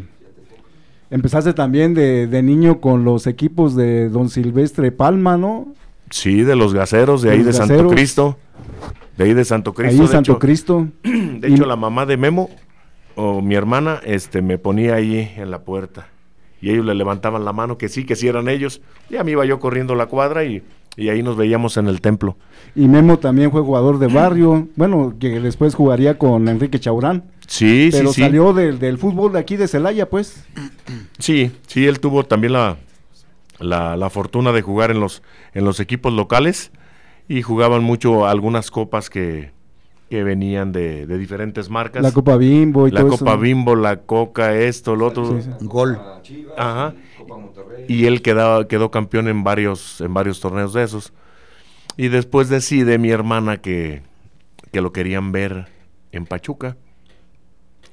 empezaste también de, niño con los equipos de Don Silvestre Palma, ¿no? Sí, de los gaseros de ahí de Santo Cristo. De ahí de Santo Cristo. Ahí de Santo Cristo. De hecho, la mamá de Memo o mi hermana este, me ponía ahí en la puerta y ellos le levantaban la mano que sí, que sí eran ellos. Ya me iba yo corriendo la cuadra y, ahí nos veíamos en el templo. Y Memo también fue jugador de barrio, bueno, que después jugaría con Enrique Chaurán. Sí, pero sí, salió Del, del, fútbol de aquí de Celaya, pues. Sí, sí, él tuvo también la, la, la, fortuna de jugar en los, en los equipos locales y jugaban mucho algunas copas que, que venían de, diferentes marcas. La Copa Bimbo y la Copa Bimbo, la Coca, esto, lo otro. Gol. Ajá. Y él quedaba, quedó campeón en varios, en varios torneos de esos. Y después decide mi hermana que, que lo querían ver en Pachuca.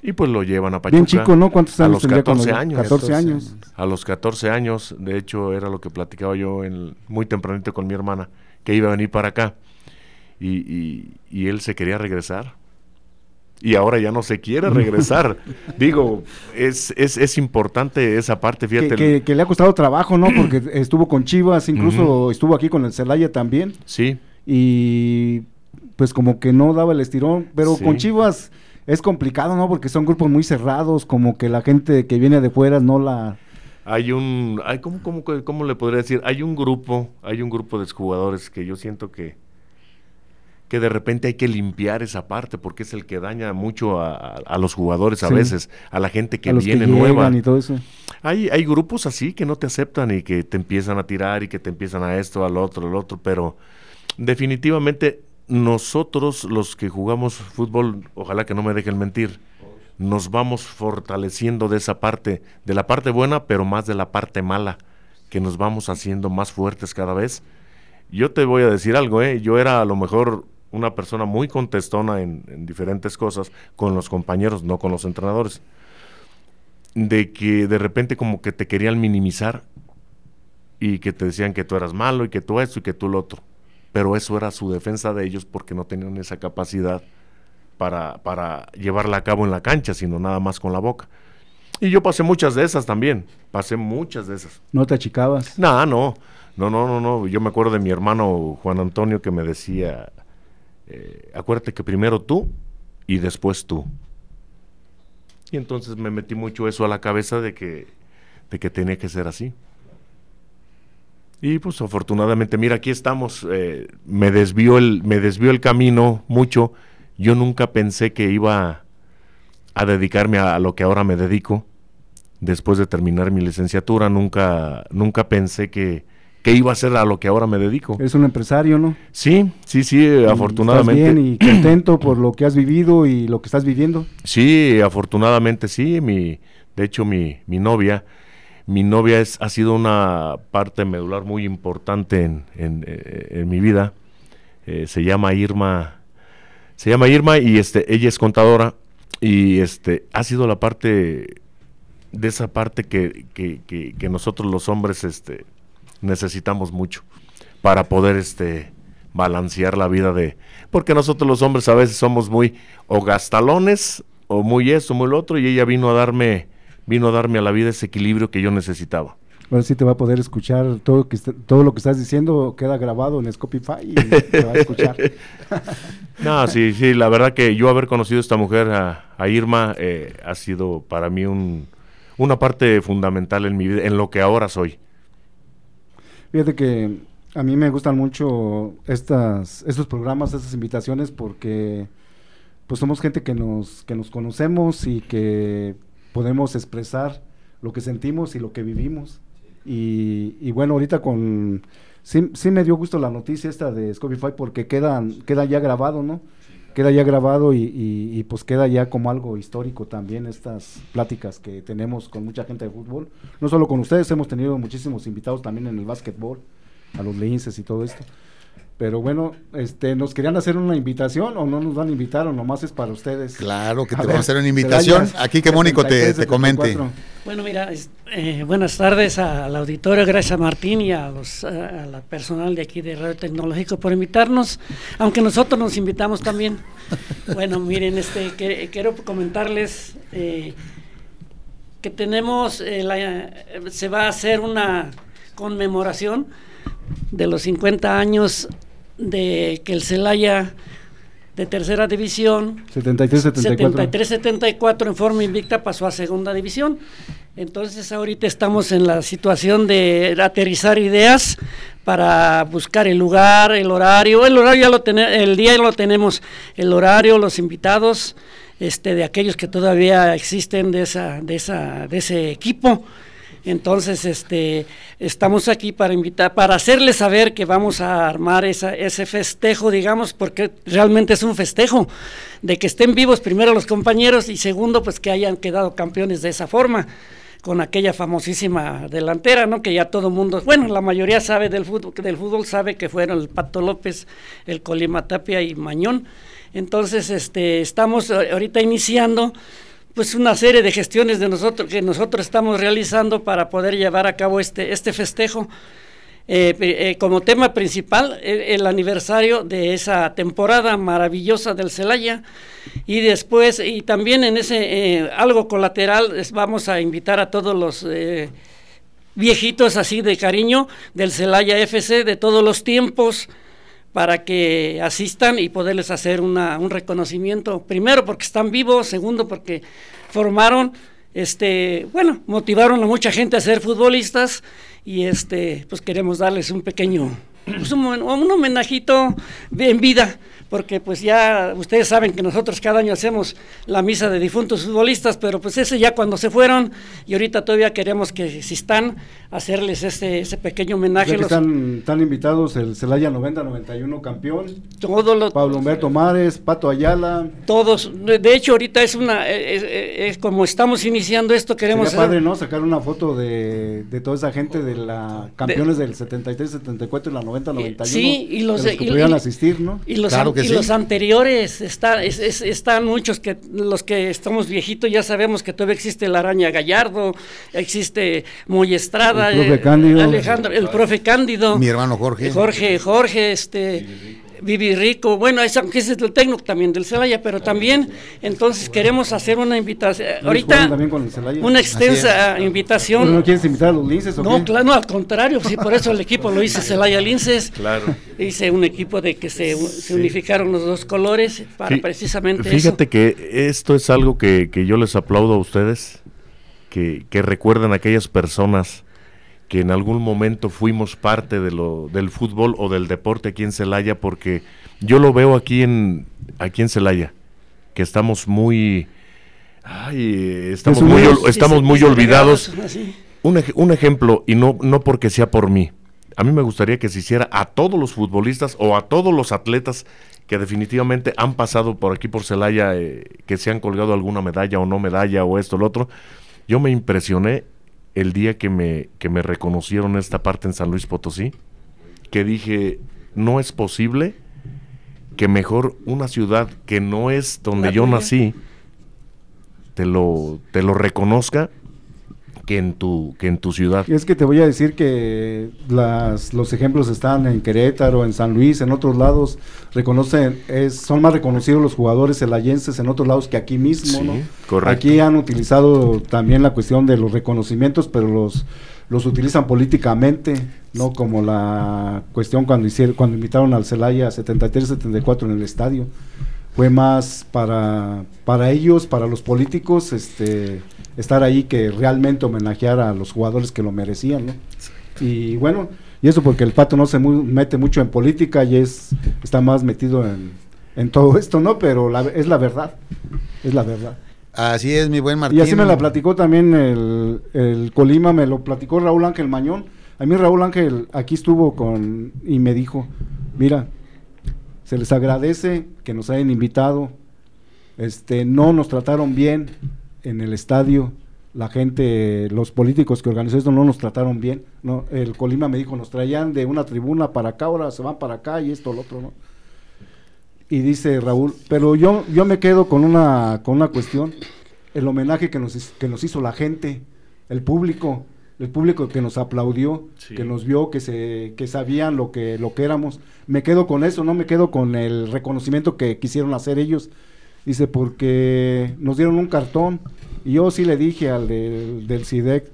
Y pues lo llevan a Pachuca. Bien chico, ¿no? ¿Cuántos años? A los 14 años. 14 años. A los 14 años. De hecho, era lo que platicaba yo en, muy tempranito con mi hermana, que iba a venir para acá. Y, y, él se quería regresar. Y ahora ya no se quiere regresar. Digo, es, es, es, importante esa parte, fíjate. Que, le ha costado trabajo, ¿no? Porque estuvo con Chivas, incluso estuvo aquí con el Celaya también. Sí. Y pues como que no daba el estirón, pero con Chivas es complicado, ¿no? Porque son grupos muy cerrados, como que la gente que viene de fuera no la... Hay un, hay, ¿cómo, cómo, cómo le podría decir? Hay un grupo, hay un grupo de jugadores que yo siento que, que de repente hay que limpiar esa parte porque es el que daña mucho a, los jugadores a veces, a la gente que viene nueva. Y todo eso. Hay, hay grupos así que no te aceptan y que te empiezan a tirar y que te empiezan a esto, al otro, al otro, pero definitivamente nosotros los que jugamos fútbol, ojalá que no me dejen mentir, nos vamos fortaleciendo de esa parte, de la parte buena, pero más de la parte mala, que nos vamos haciendo más fuertes cada vez. Yo te voy a decir algo, ¿eh? yo era a lo mejor una persona muy contestona en, diferentes cosas con los compañeros, no con los entrenadores, de que de repente como que te querían minimizar y que te decían que tú eras malo y que tú esto y que tú lo otro. Pero eso era su defensa de ellos porque no tenían esa capacidad para, para llevarla a cabo en la cancha, sino nada más con la boca. Y yo pasé muchas de esas también, pasé muchas de esas. ¿No te achicabas? No, no, no, no, no, no. Yo me acuerdo de mi hermano Juan Antonio que me decía, eh, acuérdate que primero tú y después tú. Y entonces me metí mucho eso a la cabeza de que, de que tenía que ser así. Y pues afortunadamente, mira, aquí estamos. Eh, me, desvió el, el camino mucho. Yo nunca pensé que iba a dedicarme a, lo que ahora me dedico. Después de terminar mi licenciatura, nunca, nunca pensé que, que iba a ser a lo que ahora me dedico. Es un empresario, ¿no? Sí, sí, sí, afortunadamente. Estás bien y contento por lo que has vivido y lo que estás viviendo. Sí, afortunadamente sí. Mi, de hecho, mi, mi novia, mi novia es, ha sido una parte medular muy importante en, en, eh, mi vida. Eh, se llama Irma, se llama Irma y este, ella es contadora y este, ha sido la parte de esa parte que, que, que, que nosotros los hombres, este, necesitamos mucho para poder este balancear la vida de porque nosotros los hombres a veces somos muy o gastalones o muy eso, muy lo otro y ella vino a darme vino a darme a la vida ese equilibrio que yo necesitaba. Ahora sí te va a poder escuchar todo que todo lo que estás diciendo queda grabado en Scopify y te va a escuchar. no, sí, sí, la verdad que yo haber conocido a esta mujer, a, Irma, eh, ha sido para mí un, una parte fundamental en mi vida, en lo que ahora soy. Fíjate que a mí me gustan mucho estas, estos programas, estas invitaciones, porque pues somos gente que nos, que nos conocemos y que podemos expresar lo que sentimos y lo que vivimos. Y, bueno, ahorita con... Sí, sí, me dio gusto la noticia esta de Scopify porque queda, queda ya grabado, ¿no? Queda ya grabado y, pues queda ya como algo histórico también estas pláticas que tenemos con mucha gente de fútbol. No solo con ustedes, hemos tenido muchísimos invitados también en el básquetbol, a los linces y todo esto. Pero bueno, este, ¿nos querían hacer una invitación o no nos van a invitar o nomás es para ustedes? Claro que te vamos a hacer una invitación. Aquí que Mónico te, te comente. Bueno, mira, eh, buenas tardes al auditorio, gracias a Martín y a, los, a, la personal de aquí de Radio Tecnológico por invitarnos, aunque nosotros nos invitamos también. bueno, miren, este, quiero comentarles eh, que tenemos, eh, se va a hacer una conmemoración de los 50 años de que el Celaya de tercera división 73-74 en forma invicta pasó a segunda división. Entonces ahorita estamos en la situación de aterrizar ideas para buscar el lugar el horario. El horario ya lo el día ya lo tenemos. El horario los invitados este de aquellos que todavía existen de esa de esa de ese equipo entonces, este, estamos aquí para invitar, para hacerles saber que vamos a armar esa, ese festejo, digamos, porque realmente es un festejo de que estén vivos primero los compañeros y segundo, pues que hayan quedado campeones de esa forma con aquella famosísima delantera, ¿no? Que ya todo mundo, bueno, la mayoría sabe del fútbol, del fútbol sabe que fueron el Pato López, el Colima Tapia y Mañón. Entonces, este, estamos ahorita iniciando pues una serie de gestiones de nosotros que nosotros estamos realizando para poder llevar a cabo este este festejo. Eh, eh, como tema principal el, aniversario de esa temporada maravillosa del Celaya. Y después y también en ese algo colateral vamos a invitar a todos los viejitos así de cariño del Celaya FC de todos los tiempos para que asistan y poderles hacer una, un reconocimiento, primero porque están vivos, segundo porque formaron, este, bueno, motivaron a mucha gente a ser futbolistas y este, pues queremos darles un pequeño, pues un, un homenajito en vida porque pues ya ustedes saben que nosotros cada año hacemos la misa de difuntos futbolistas, pero pues ese ya cuando se fueron y ahorita todavía queremos que si están hacerles ese, ese pequeño homenaje. están, están, invitados el Celaya 90-91 campeón, Pablo Humberto Mares, Pato Ayala. Todos, de hecho ahorita es una, es, como estamos iniciando esto, queremos... Sería padre, ¿no? Sacar una foto de, de toda esa gente de la campeones del 73-74 y la 90-91. Sí, y los, que pudieran asistir, ¿no? Y los claro que y los anteriores, está, están muchos que los que estamos viejitos ya sabemos que todavía existe la araña Gallardo, existe Moyestrada, el profe Cándido, Alejandro, el profe Cándido, mi hermano Jorge, Jorge, Jorge, este Vivi Rico, bueno, ese es el técnico también del Celaya, pero también entonces queremos hacer una invitación, ahorita una extensa invitación. ¿No quieres invitar a los linces o No, claro, no, al contrario, sí, por eso el equipo lo hice Celaya Linces. Claro. Hice un equipo de que se, unificaron los dos colores para precisamente Fíjate que esto es algo que, que yo les aplaudo a ustedes, que, que recuerdan a aquellas personas que en algún momento fuimos parte de lo, del fútbol o del deporte aquí en Celaya, porque yo lo veo aquí en, aquí en Celaya, que estamos muy... estamos muy, estamos muy olvidados. Un, un, ejemplo, y no, no porque sea por mí, a mí me gustaría que se hiciera a todos los futbolistas o a todos los atletas que definitivamente han pasado por aquí por Celaya, eh, que se han colgado alguna medalla o no medalla o esto o lo otro. Yo me impresioné el día que me, que me reconocieron esta parte en San Luis Potosí, que dije, no es posible que mejor una ciudad que no es donde yo nací, te lo, te lo reconozca que en tu que en tu ciudad. Es que te voy a decir que las, los ejemplos están en Querétaro, en San Luis, en otros lados reconocen es, son más reconocidos los jugadores elayenses en otros lados que aquí mismo, ¿no? Aquí han utilizado también la cuestión de los reconocimientos, pero los los utilizan políticamente, no como la cuestión cuando hicieron cuando invitaron al Celaya 73-74 en el estadio. Fue más para para ellos, para los políticos, este estar ahí que realmente homenajear a los jugadores que lo merecían, ¿no? Y bueno, y eso porque el Pato no se mete mucho en política y es está más metido en, en todo esto, ¿no? Pero la, es la verdad, es la verdad. Así es, mi buen Martín. Y así me la platicó también el, el Colima, me lo platicó Raúl Ángel Mañón. A mí Raúl Ángel aquí estuvo con y me dijo, mira, se les agradece que nos hayan invitado, este, no nos trataron bien, en el estadio, la gente, los políticos que organizó esto no nos trataron bien. No, el Colima me dijo, nos traían de una tribuna para acá, ahora se van para acá y esto, lo otro, ¿no? Y dice Raúl, pero yo, yo me quedo con una, con una cuestión, el homenaje que nos, que nos hizo la gente, el público, el público que nos aplaudió, que nos vio, que se, que sabían lo que, lo que éramos. Me quedo con eso, no me quedo con el reconocimiento que quisieron hacer ellos Dice, porque nos dieron un cartón. Y yo sí le dije al del, del CIDEC,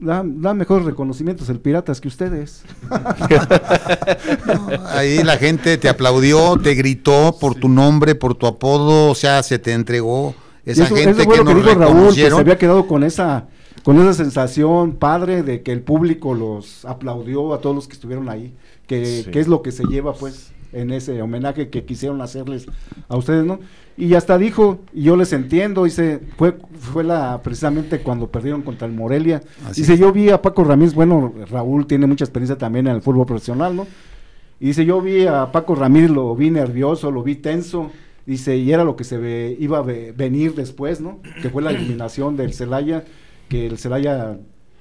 da, mejores reconocimientos el Piratas que ustedes. ahí la gente te aplaudió, te gritó por tu nombre, por tu apodo, o sea, se te entregó esa gente que, nos que Raúl, que se había quedado con esa con esa sensación padre de que el público los aplaudió a todos los que estuvieron ahí, que, que es lo que se lleva pues en ese homenaje que quisieron hacerles a ustedes, ¿no? Y hasta dijo, y yo les entiendo, dice, fue, fue la precisamente cuando perdieron contra el Morelia. dice, yo vi a Paco Ramírez, bueno, Raúl tiene mucha experiencia también en el fútbol profesional, ¿no? Y dice, yo vi a Paco Ramírez, lo vi nervioso, lo vi tenso, dice, y era lo que se ve, iba a venir después, ¿no? Que fue la eliminación del Celaya, que el Celaya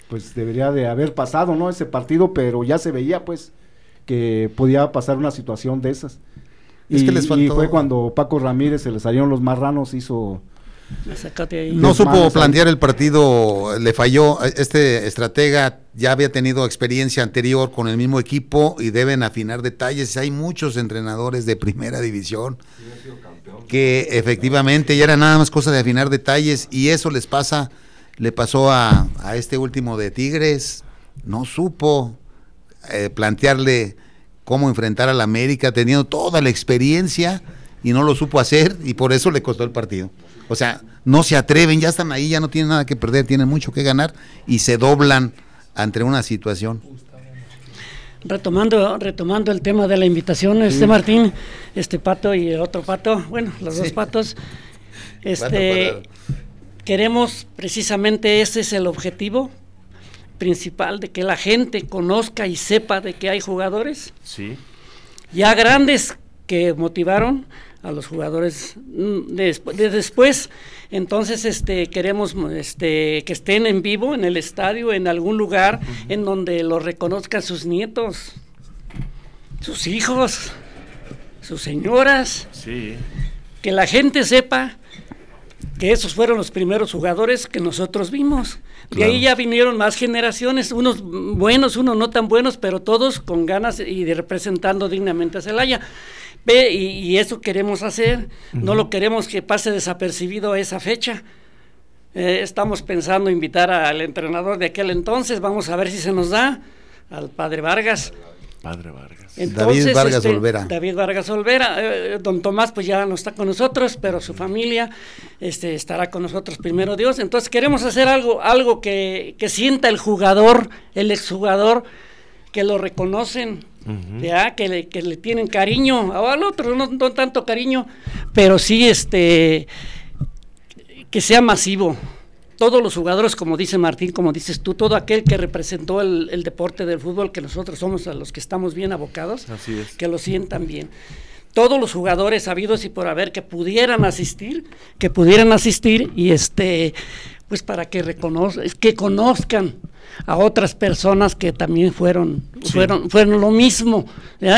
pues debería de haber pasado, ¿no? Ese partido, pero ya se veía pues que podía pasar una situación de esas. y, fue cuando Paco Ramírez se le salieron los marranos, hizo No supo plantear el partido, le falló. Este estratega ya había tenido experiencia anterior con el mismo equipo y deben afinar detalles. Hay muchos entrenadores de primera división que efectivamente ya era nada más cosa de afinar detalles y eso les pasa, le pasó a, este último de Tigres. No supo eh, plantearle cómo enfrentar al América teniendo toda la experiencia y no lo supo hacer y por eso le costó el partido. O sea, no se atreven, ya están ahí, ya no tienen nada que perder, tienen mucho que ganar y se doblan ante una situación. Retomando, retomando el tema de la invitación, este Martín, este pato y el otro pato, bueno, los dos patos, este queremos precisamente ese es el objetivo principal de que la gente conozca y sepa de que hay jugadores. Sí. Ya grandes que motivaron a los jugadores mm, de, después. Entonces, este, queremos este, que estén en vivo en el estadio, en algún lugar en donde los reconozcan sus nietos, sus hijos, sus señoras. Sí. Que la gente sepa que esos fueron los primeros jugadores que nosotros vimos. De ahí ya vinieron más generaciones, unos buenos, unos no tan buenos, pero todos con ganas y de representando dignamente a Celaya y, eso queremos hacer, no lo queremos que pase desapercibido a esa fecha. Eh, estamos pensando invitar al entrenador de aquel entonces, vamos a ver si se nos da, al padre Vargas. Padre Vargas. David Vargas este, Olvera. David Vargas Olvera. Eh, don Tomás pues ya no está con nosotros, pero su familia este, estará con nosotros primero Dios. Entonces queremos hacer algo, algo que, que sienta el jugador, el exjugador, que lo reconocen, ya que le, que le tienen cariño, al otro no, tanto cariño, pero sí este que sea masivo. Todos los jugadores, como dice Martín, como dices tú, todo aquel que representó el, deporte del fútbol, que nosotros somos a los que estamos bien abocados, que lo sientan bien. Todos los jugadores habidos y por haber que pudieran asistir, que pudieran asistir y este pues para que reconozcan, que conozcan a otras personas que también fueron fueron fueron lo mismo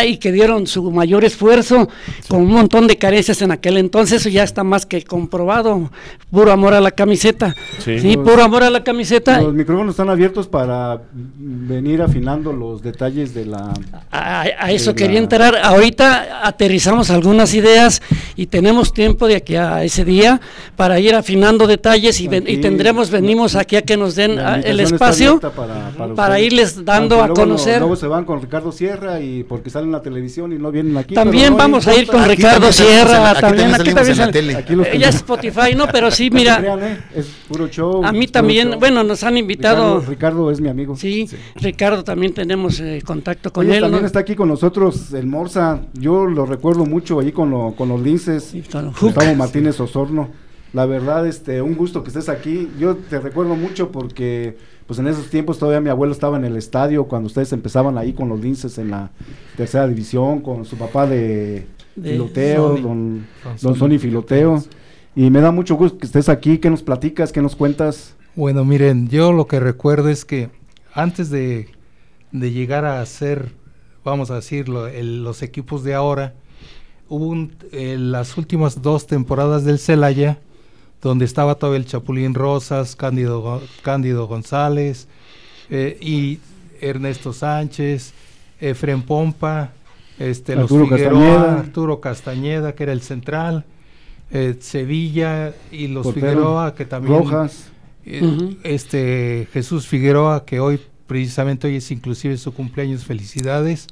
y que dieron su mayor esfuerzo con un montón de carencias en aquel entonces eso ya está más que comprobado. Puro amor a la camiseta. Sí, puro amor a la camiseta. Los micrófonos están abiertos para venir afinando los detalles de la a, eso quería entrar ahorita aterrizamos algunas ideas y tenemos tiempo de aquí a ese día para ir afinando detalles y, y tendremos venimos aquí a que nos den el espacio para, irles dando a conocer. Luego se van con Ricardo Sierra y porque salen en la televisión y no vienen aquí. También vamos a ir con Ricardo Sierra, también, aquí también en la tele. Ella es Spotify, no, pero sí, mira. ¿eh? Es puro show. A mí también, bueno, nos han invitado. Ricardo, es mi amigo. Sí, Ricardo también tenemos eh, contacto con él. También está aquí con nosotros el Morsa. Yo lo recuerdo mucho allí con, lo, con los linces. Gustavo Martínez Osorno. La verdad, este, un gusto que estés aquí. Yo te recuerdo mucho porque pues en esos tiempos todavía mi abuelo estaba en el estadio cuando ustedes empezaban ahí con los linces en la tercera división, con su papá de, Filoteo, don, don Sony Filoteo. Y me da mucho gusto que estés aquí, que nos platicas, que nos cuentas. Bueno, miren, yo lo que recuerdo es que antes de, llegar a ser, vamos a decirlo, los equipos de ahora, hubo las últimas dos temporadas del Celaya, donde estaba todo el Chapulín Rosas, Cándido, Cándido González eh, y Ernesto Sánchez, Efren Pompa, este, Arturo los Figueroa, Castañeda. Arturo Castañeda, que era el central, eh, Sevilla y los Figueroa, que también... Rojas. Eh, este, Jesús Figueroa, que hoy, precisamente hoy es inclusive su cumpleaños, felicidades.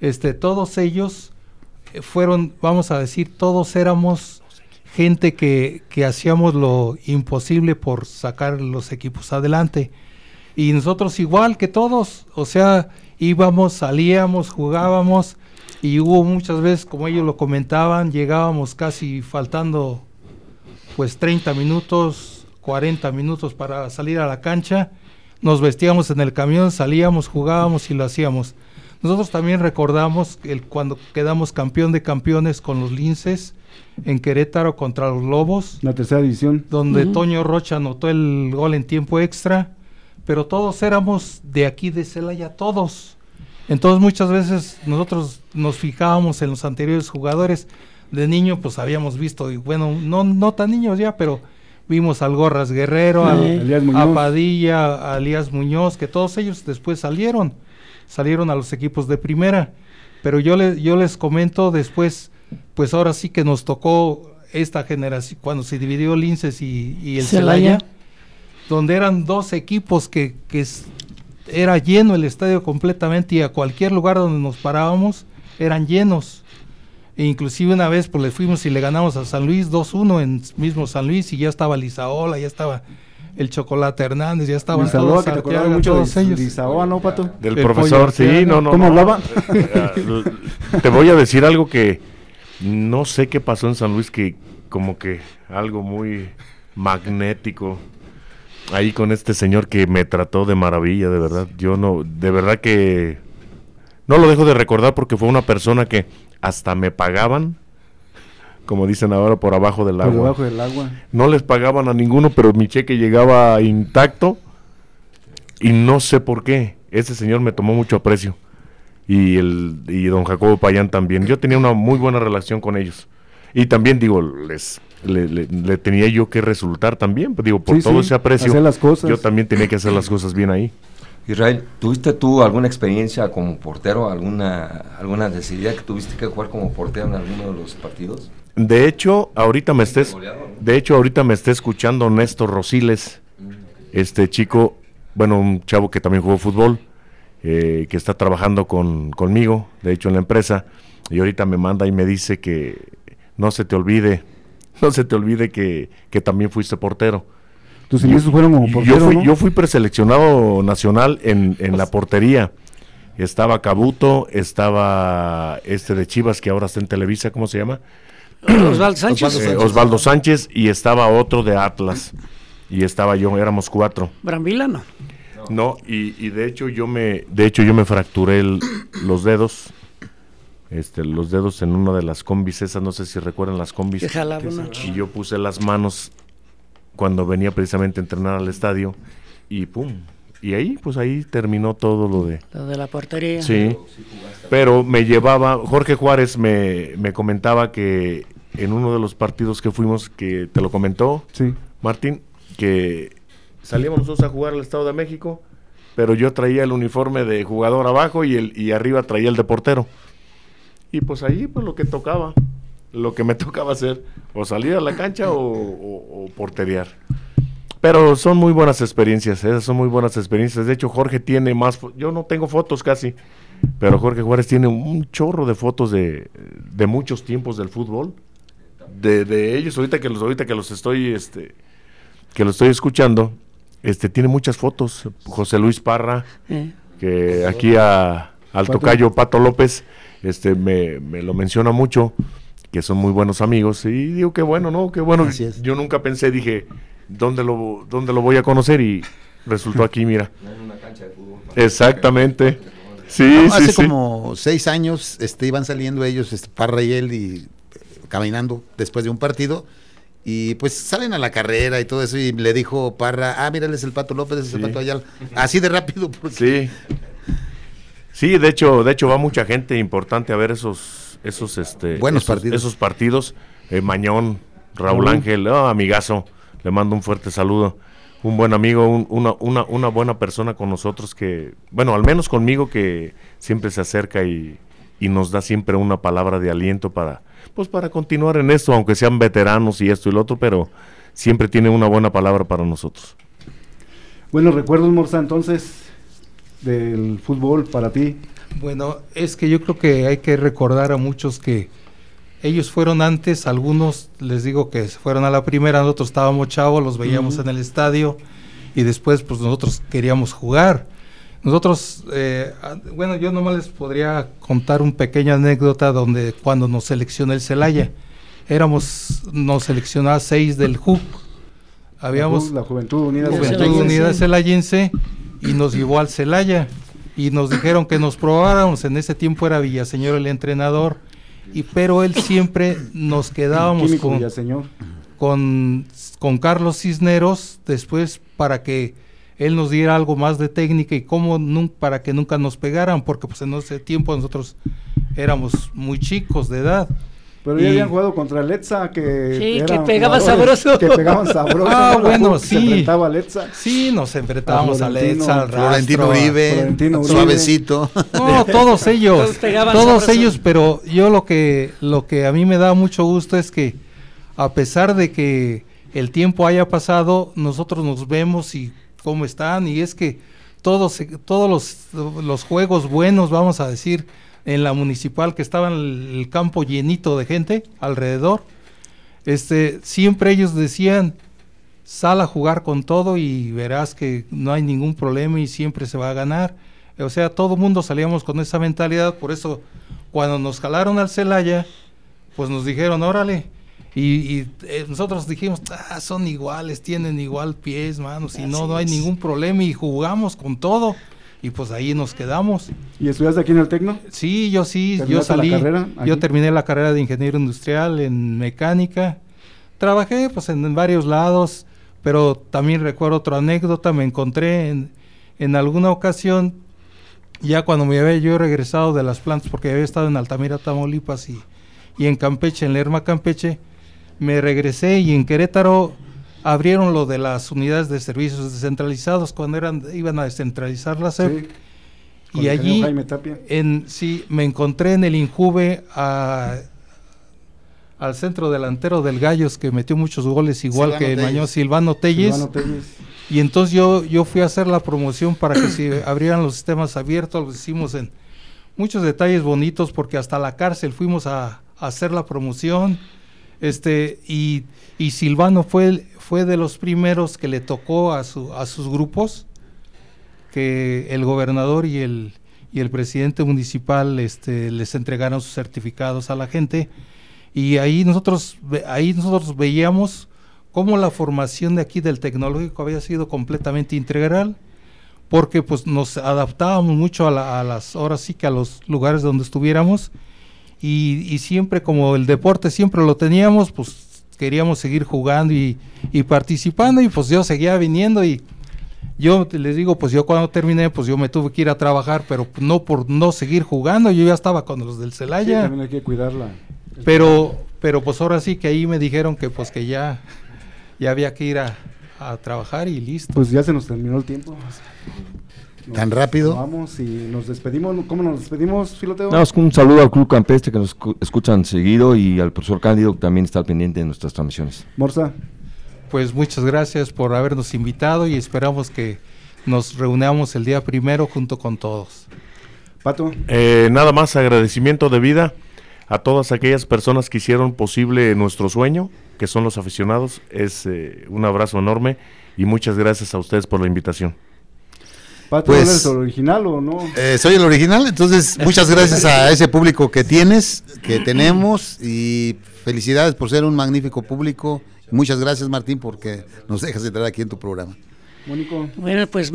Este, todos ellos fueron, vamos a decir, todos éramos gente que, que hacíamos lo imposible por sacar los equipos adelante. Y nosotros igual que todos, o sea, íbamos, salíamos, jugábamos y hubo muchas veces, como ellos lo comentaban, llegábamos casi faltando pues 30 minutos, 40 minutos para salir a la cancha, nos vestíamos en el camión, salíamos, jugábamos y lo hacíamos. Nosotros también recordamos el, cuando quedamos campeón de campeones con los linces, en Querétaro contra los Lobos. La tercera división. Donde Toño Rocha anotó el gol en tiempo extra. Pero todos éramos de aquí de Celaya, todos. Entonces muchas veces nosotros nos fijábamos en los anteriores jugadores. De niño pues habíamos visto, y bueno, no, no tan niños ya, pero vimos al Gorras Guerrero, a Padilla, a Elías Muñoz, que todos ellos después salieron, salieron a los equipos de primera. Pero yo, le, yo les comento después, pues ahora sí que nos tocó esta generación, cuando se dividió el INSES y, el Celaya, donde eran dos equipos que, que era lleno el estadio completamente y a cualquier lugar donde nos parábamos eran llenos. E inclusive una vez pues le fuimos y le ganamos a San Luis 2-1 en mismo San Luis y ya estaba Lizaola, ya estaba el Chocolate Hernández, ya estaban todos, todos ellos. Lizaola, ¿no, Pato? Del profesor, sí, no, no. ¿Cómo hablaba? Te voy a decir algo que no sé qué pasó en San Luis, que como que algo muy magnético ahí con este señor que me trató de maravilla, de verdad. Yo no, de verdad que no lo dejo de recordar porque fue una persona que hasta me pagaban, como dicen ahora, por abajo del agua. Por del agua. No les pagaban a ninguno, pero mi cheque llegaba intacto y no sé por qué. Ese señor me tomó mucho aprecio y el y don Jacobo Payán también. Yo tenía una muy buena relación con ellos. Y también digo, les le, tenía yo que resultar también, pues, digo, por todo ese aprecio. las cosas. Yo también tenía que hacer las cosas bien ahí. Israel, ¿tuviste tú alguna experiencia como portero, alguna, alguna necesidad que tuviste que jugar como portero en alguno de los partidos? De hecho, ahorita me estés, de hecho, ahorita me está escuchando Néstor Rosiles, este chico, bueno, un chavo que también jugó fútbol, eh, que está trabajando con, conmigo, de hecho en la empresa, y ahorita me manda y me dice que no se te olvide, no se te olvide que, que también fuiste portero. Tus inicios fueron como portero, yo fui, yo fui preseleccionado nacional en, en la portería. Estaba Cabuto, estaba este de Chivas que ahora está en Televisa, ¿cómo se llama? Osvaldo Sánchez. Eh, Osvaldo Sánchez y estaba otro de Atlas. Y estaba yo, éramos cuatro. Brambila no. No, y, y, de hecho yo me, de hecho yo me fracturé los dedos este, los dedos en una de las combis esas, no sé si recuerdan las combis. y yo puse las manos cuando venía precisamente a entrenar al estadio y pum. Y ahí, pues ahí terminó todo lo de... Lo de la portería. Sí, pero me llevaba, Jorge Juárez me, me comentaba que en uno de los partidos que fuimos, que te lo comentó, sí. Martín, que salíamos nosotros a jugar al Estado de México, pero yo traía el uniforme de jugador abajo y, el, y arriba traía el de portero. Y pues ahí, pues lo que tocaba, lo que me tocaba hacer, o salir a la cancha o, porteriar. Pero son muy buenas experiencias, esas son muy buenas experiencias. De hecho, Jorge tiene más, yo no tengo fotos casi, pero Jorge Juárez tiene un chorro de fotos de, de muchos tiempos del fútbol. De, de, ellos, ahorita que los, ahorita que los estoy, este, que los estoy escuchando, este, tiene muchas fotos. José Luis Parra, que aquí a, al tocayo Pato López, este me, me, lo menciona mucho, que son muy buenos amigos, y digo que bueno, ¿no? Qué bueno. Yo nunca pensé, dije, ¿dónde lo, ¿dónde lo voy a conocer? Y resultó aquí, mira. Exactamente. Sí, hace como seis años este, iban saliendo ellos, este, Parra y él, y caminando después de un partido. Y pues salen a la carrera y todo eso. Y le dijo Parra, ah, mira, él es el Pato López, es el Pato Ayala. Así de rápido. Sí. Sí, de hecho, de hecho va mucha gente importante a ver esos, esos, este, buenos esos, partidos. Esos partidos. Eh, Mañón, Raúl Ángel, oh, amigazo, le mando un fuerte saludo. Un buen amigo, una, una, una buena persona con nosotros que, bueno, al menos conmigo que siempre se acerca y, y nos da siempre una palabra de aliento para, pues para continuar en esto, aunque sean veteranos y esto y lo otro, pero siempre tiene una buena palabra para nosotros. Bueno, recuerdos, Morza, entonces, del fútbol para ti? Bueno, es que yo creo que hay que recordar a muchos que ellos fueron antes, algunos les digo que fueron a la primera, nosotros estábamos chavos, los veíamos en el estadio y después pues nosotros queríamos jugar. Nosotros, eh, bueno, yo nomás les podría contar una pequeña anécdota donde cuando nos seleccionó el Celaya, éramos, nos seleccionaba seis del JUP. Habíamos la, Juventud Unida, Juventud Unida Celayense y nos llevó al Celaya. Y nos dijeron que nos probáramos. En ese tiempo era Villaseñor el entrenador, y pero él siempre nos quedábamos con, con, con, Carlos Cisneros después para que él nos diera algo más de técnica y cómo para que nunca nos pegaran, porque pues en ese tiempo nosotros éramos muy chicos de edad. Pero ya habían jugado contra Letza, que, sí, que pegaban sabroso. Que pegaban sabroso. Ah, bueno, sí. Se enfrentaba a Letza. Sí, nos enfrentábamos a, Letza, al Florentino Uribe, Suavecito. No, todos ellos. todos, todos ellos, pero yo lo que, lo que a mí me da mucho gusto es que, a pesar de que el tiempo haya pasado, nosotros nos vemos y cómo están, y es que todos, todos los, los juegos buenos, vamos a decir, en la municipal que estaba el, campo llenito de gente alrededor. Este, siempre ellos decían, sal a jugar con todo y verás que no hay ningún problema y siempre se va a ganar. O sea, todo mundo salíamos con esa mentalidad, por eso cuando nos jalaron al Celaya, pues nos dijeron, órale. Y, eh, nosotros dijimos, ah, son iguales, tienen igual pies, manos, y no, no hay ningún problema y jugamos con todo y pues ahí nos quedamos. ¿Y estudiaste aquí en el Tecno? Sí, yo sí, yo salí, yo terminé la carrera de ingeniero industrial en mecánica, trabajé pues en, varios lados, pero también recuerdo otra anécdota, me encontré en, en alguna ocasión, ya cuando me había yo regresado de las plantas, porque había estado en Altamira, Tamaulipas y, y en Campeche, en Lerma, Campeche, me regresé y en Querétaro abrieron lo de las unidades de servicios descentralizados cuando eran iban a descentralizar la SEP. y allí en sí me encontré en el Injuve al centro delantero del Gallos que metió muchos goles igual que Mañó Silvano Telles. Y entonces yo yo fui a hacer la promoción para que se abrieran los sistemas abiertos, lo hicimos en muchos detalles bonitos porque hasta la cárcel fuimos a, a hacer la promoción. Este y y Silvano fue, fue de los primeros que le tocó a, su, a sus grupos que el gobernador y el, y el presidente municipal este, les entregaron sus certificados a la gente. Y ahí nosotros, ahí nosotros veíamos cómo la formación de aquí del tecnológico había sido completamente integral porque pues nos adaptábamos mucho a, a las horas sí que a los lugares donde estuviéramos y, y siempre como el deporte siempre lo teníamos pues queríamos seguir jugando y, participando y pues yo seguía viniendo y yo les digo, pues yo cuando terminé, pues yo me tuve que ir a trabajar, pero no por no seguir jugando, yo ya estaba con los del Celaya. también hay que cuidarla. Pero, pero pues ahora sí que ahí me dijeron que pues que ya, ya había que ir a, a trabajar y listo. Pues ya se nos terminó el tiempo. ¿Tan rápido? Vamos y nos despedimos. ¿Cómo nos despedimos, Filoteo? un saludo al Club Campestre que nos escuchan seguido y al profesor Cándido que también está al pendiente de nuestras transmisiones. Morza. Pues muchas gracias por habernos invitado y esperamos que nos reunamos el día primero junto con todos. Pato. Eh, nada más agradecimiento de vida a todas aquellas personas que hicieron posible nuestro sueño, que son los aficionados. Es eh, un abrazo enorme y muchas gracias a ustedes por la invitación. Pato, pues, ¿eres el original o no? Eh, soy el original, entonces muchas gracias a ese público que tienes, que tenemos y felicidades por ser un magnífico público. Muchas gracias Martín porque nos dejas entrar aquí en tu programa. Mónico. Bueno, pues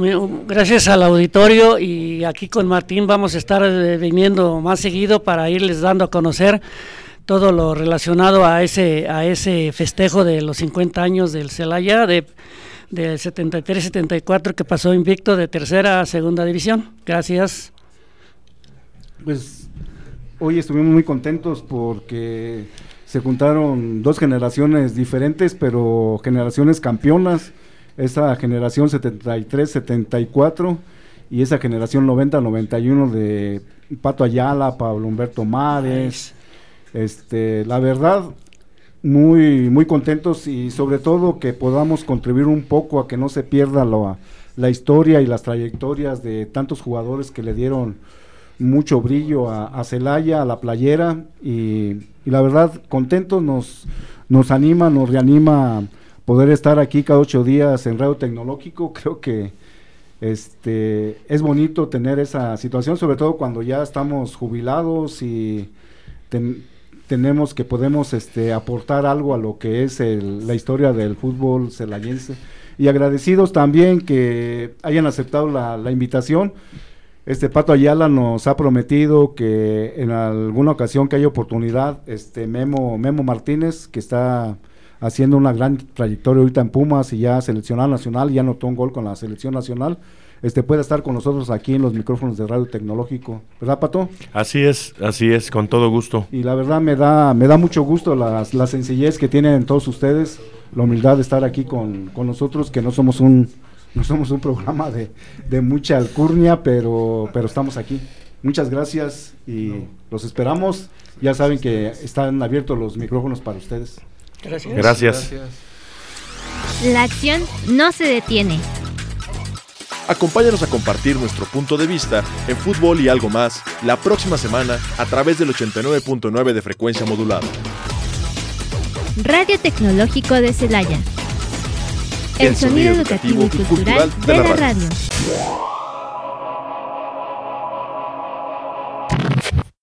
gracias al auditorio y aquí con Martín vamos a estar eh, viniendo más seguido para irles dando a conocer todo lo relacionado a ese a ese festejo de los 50 años del Celaya de del 73-74 que pasó invicto de tercera a segunda división. Gracias. Pues hoy estuvimos muy contentos porque se juntaron dos generaciones diferentes, pero generaciones campeonas. Esa generación 73-74 y esa generación 90-91 de Pato Ayala, Pablo Humberto Mares. Este, la verdad, muy, muy contentos y sobre todo que podamos contribuir un poco a que no se pierda la, la historia y las trayectorias de tantos jugadores que le dieron mucho brillo a, Celaya, a la playera y, la verdad contentos, nos, nos anima, nos reanima poder estar aquí cada ocho días en Radio Tecnológico, creo que este es bonito tener esa situación, sobre todo cuando ya estamos jubilados y tenemos que podemos este, aportar algo a lo que es la historia del fútbol celayense. Y agradecidos también que hayan aceptado la, invitación. Este Pato Ayala nos ha prometido que en alguna ocasión que haya oportunidad, este Memo, Memo Martínez, que está haciendo una gran trayectoria ahorita en Pumas y ya seleccionado nacional, ya anotó un gol con la selección nacional, este, pueda estar con nosotros aquí en los micrófonos de Radio Tecnológico. ¿Verdad, Pato? Así es, así es, con todo gusto. Y la verdad me da, me da mucho gusto la, la sencillez que tienen todos ustedes, la humildad de estar aquí con, con nosotros, que no somos un, no somos un programa de, de mucha alcurnia, pero, pero estamos aquí. Muchas gracias y los esperamos. Ya saben que están abiertos los micrófonos para ustedes. Gracias. Gracias. La acción no se detiene. Acompáñanos a compartir nuestro punto de vista en fútbol y algo más la próxima semana a través del 89.9 de frecuencia modulada. Radio Tecnológico de Celaya. El, sonido, educativo, y cultural, de, la radio.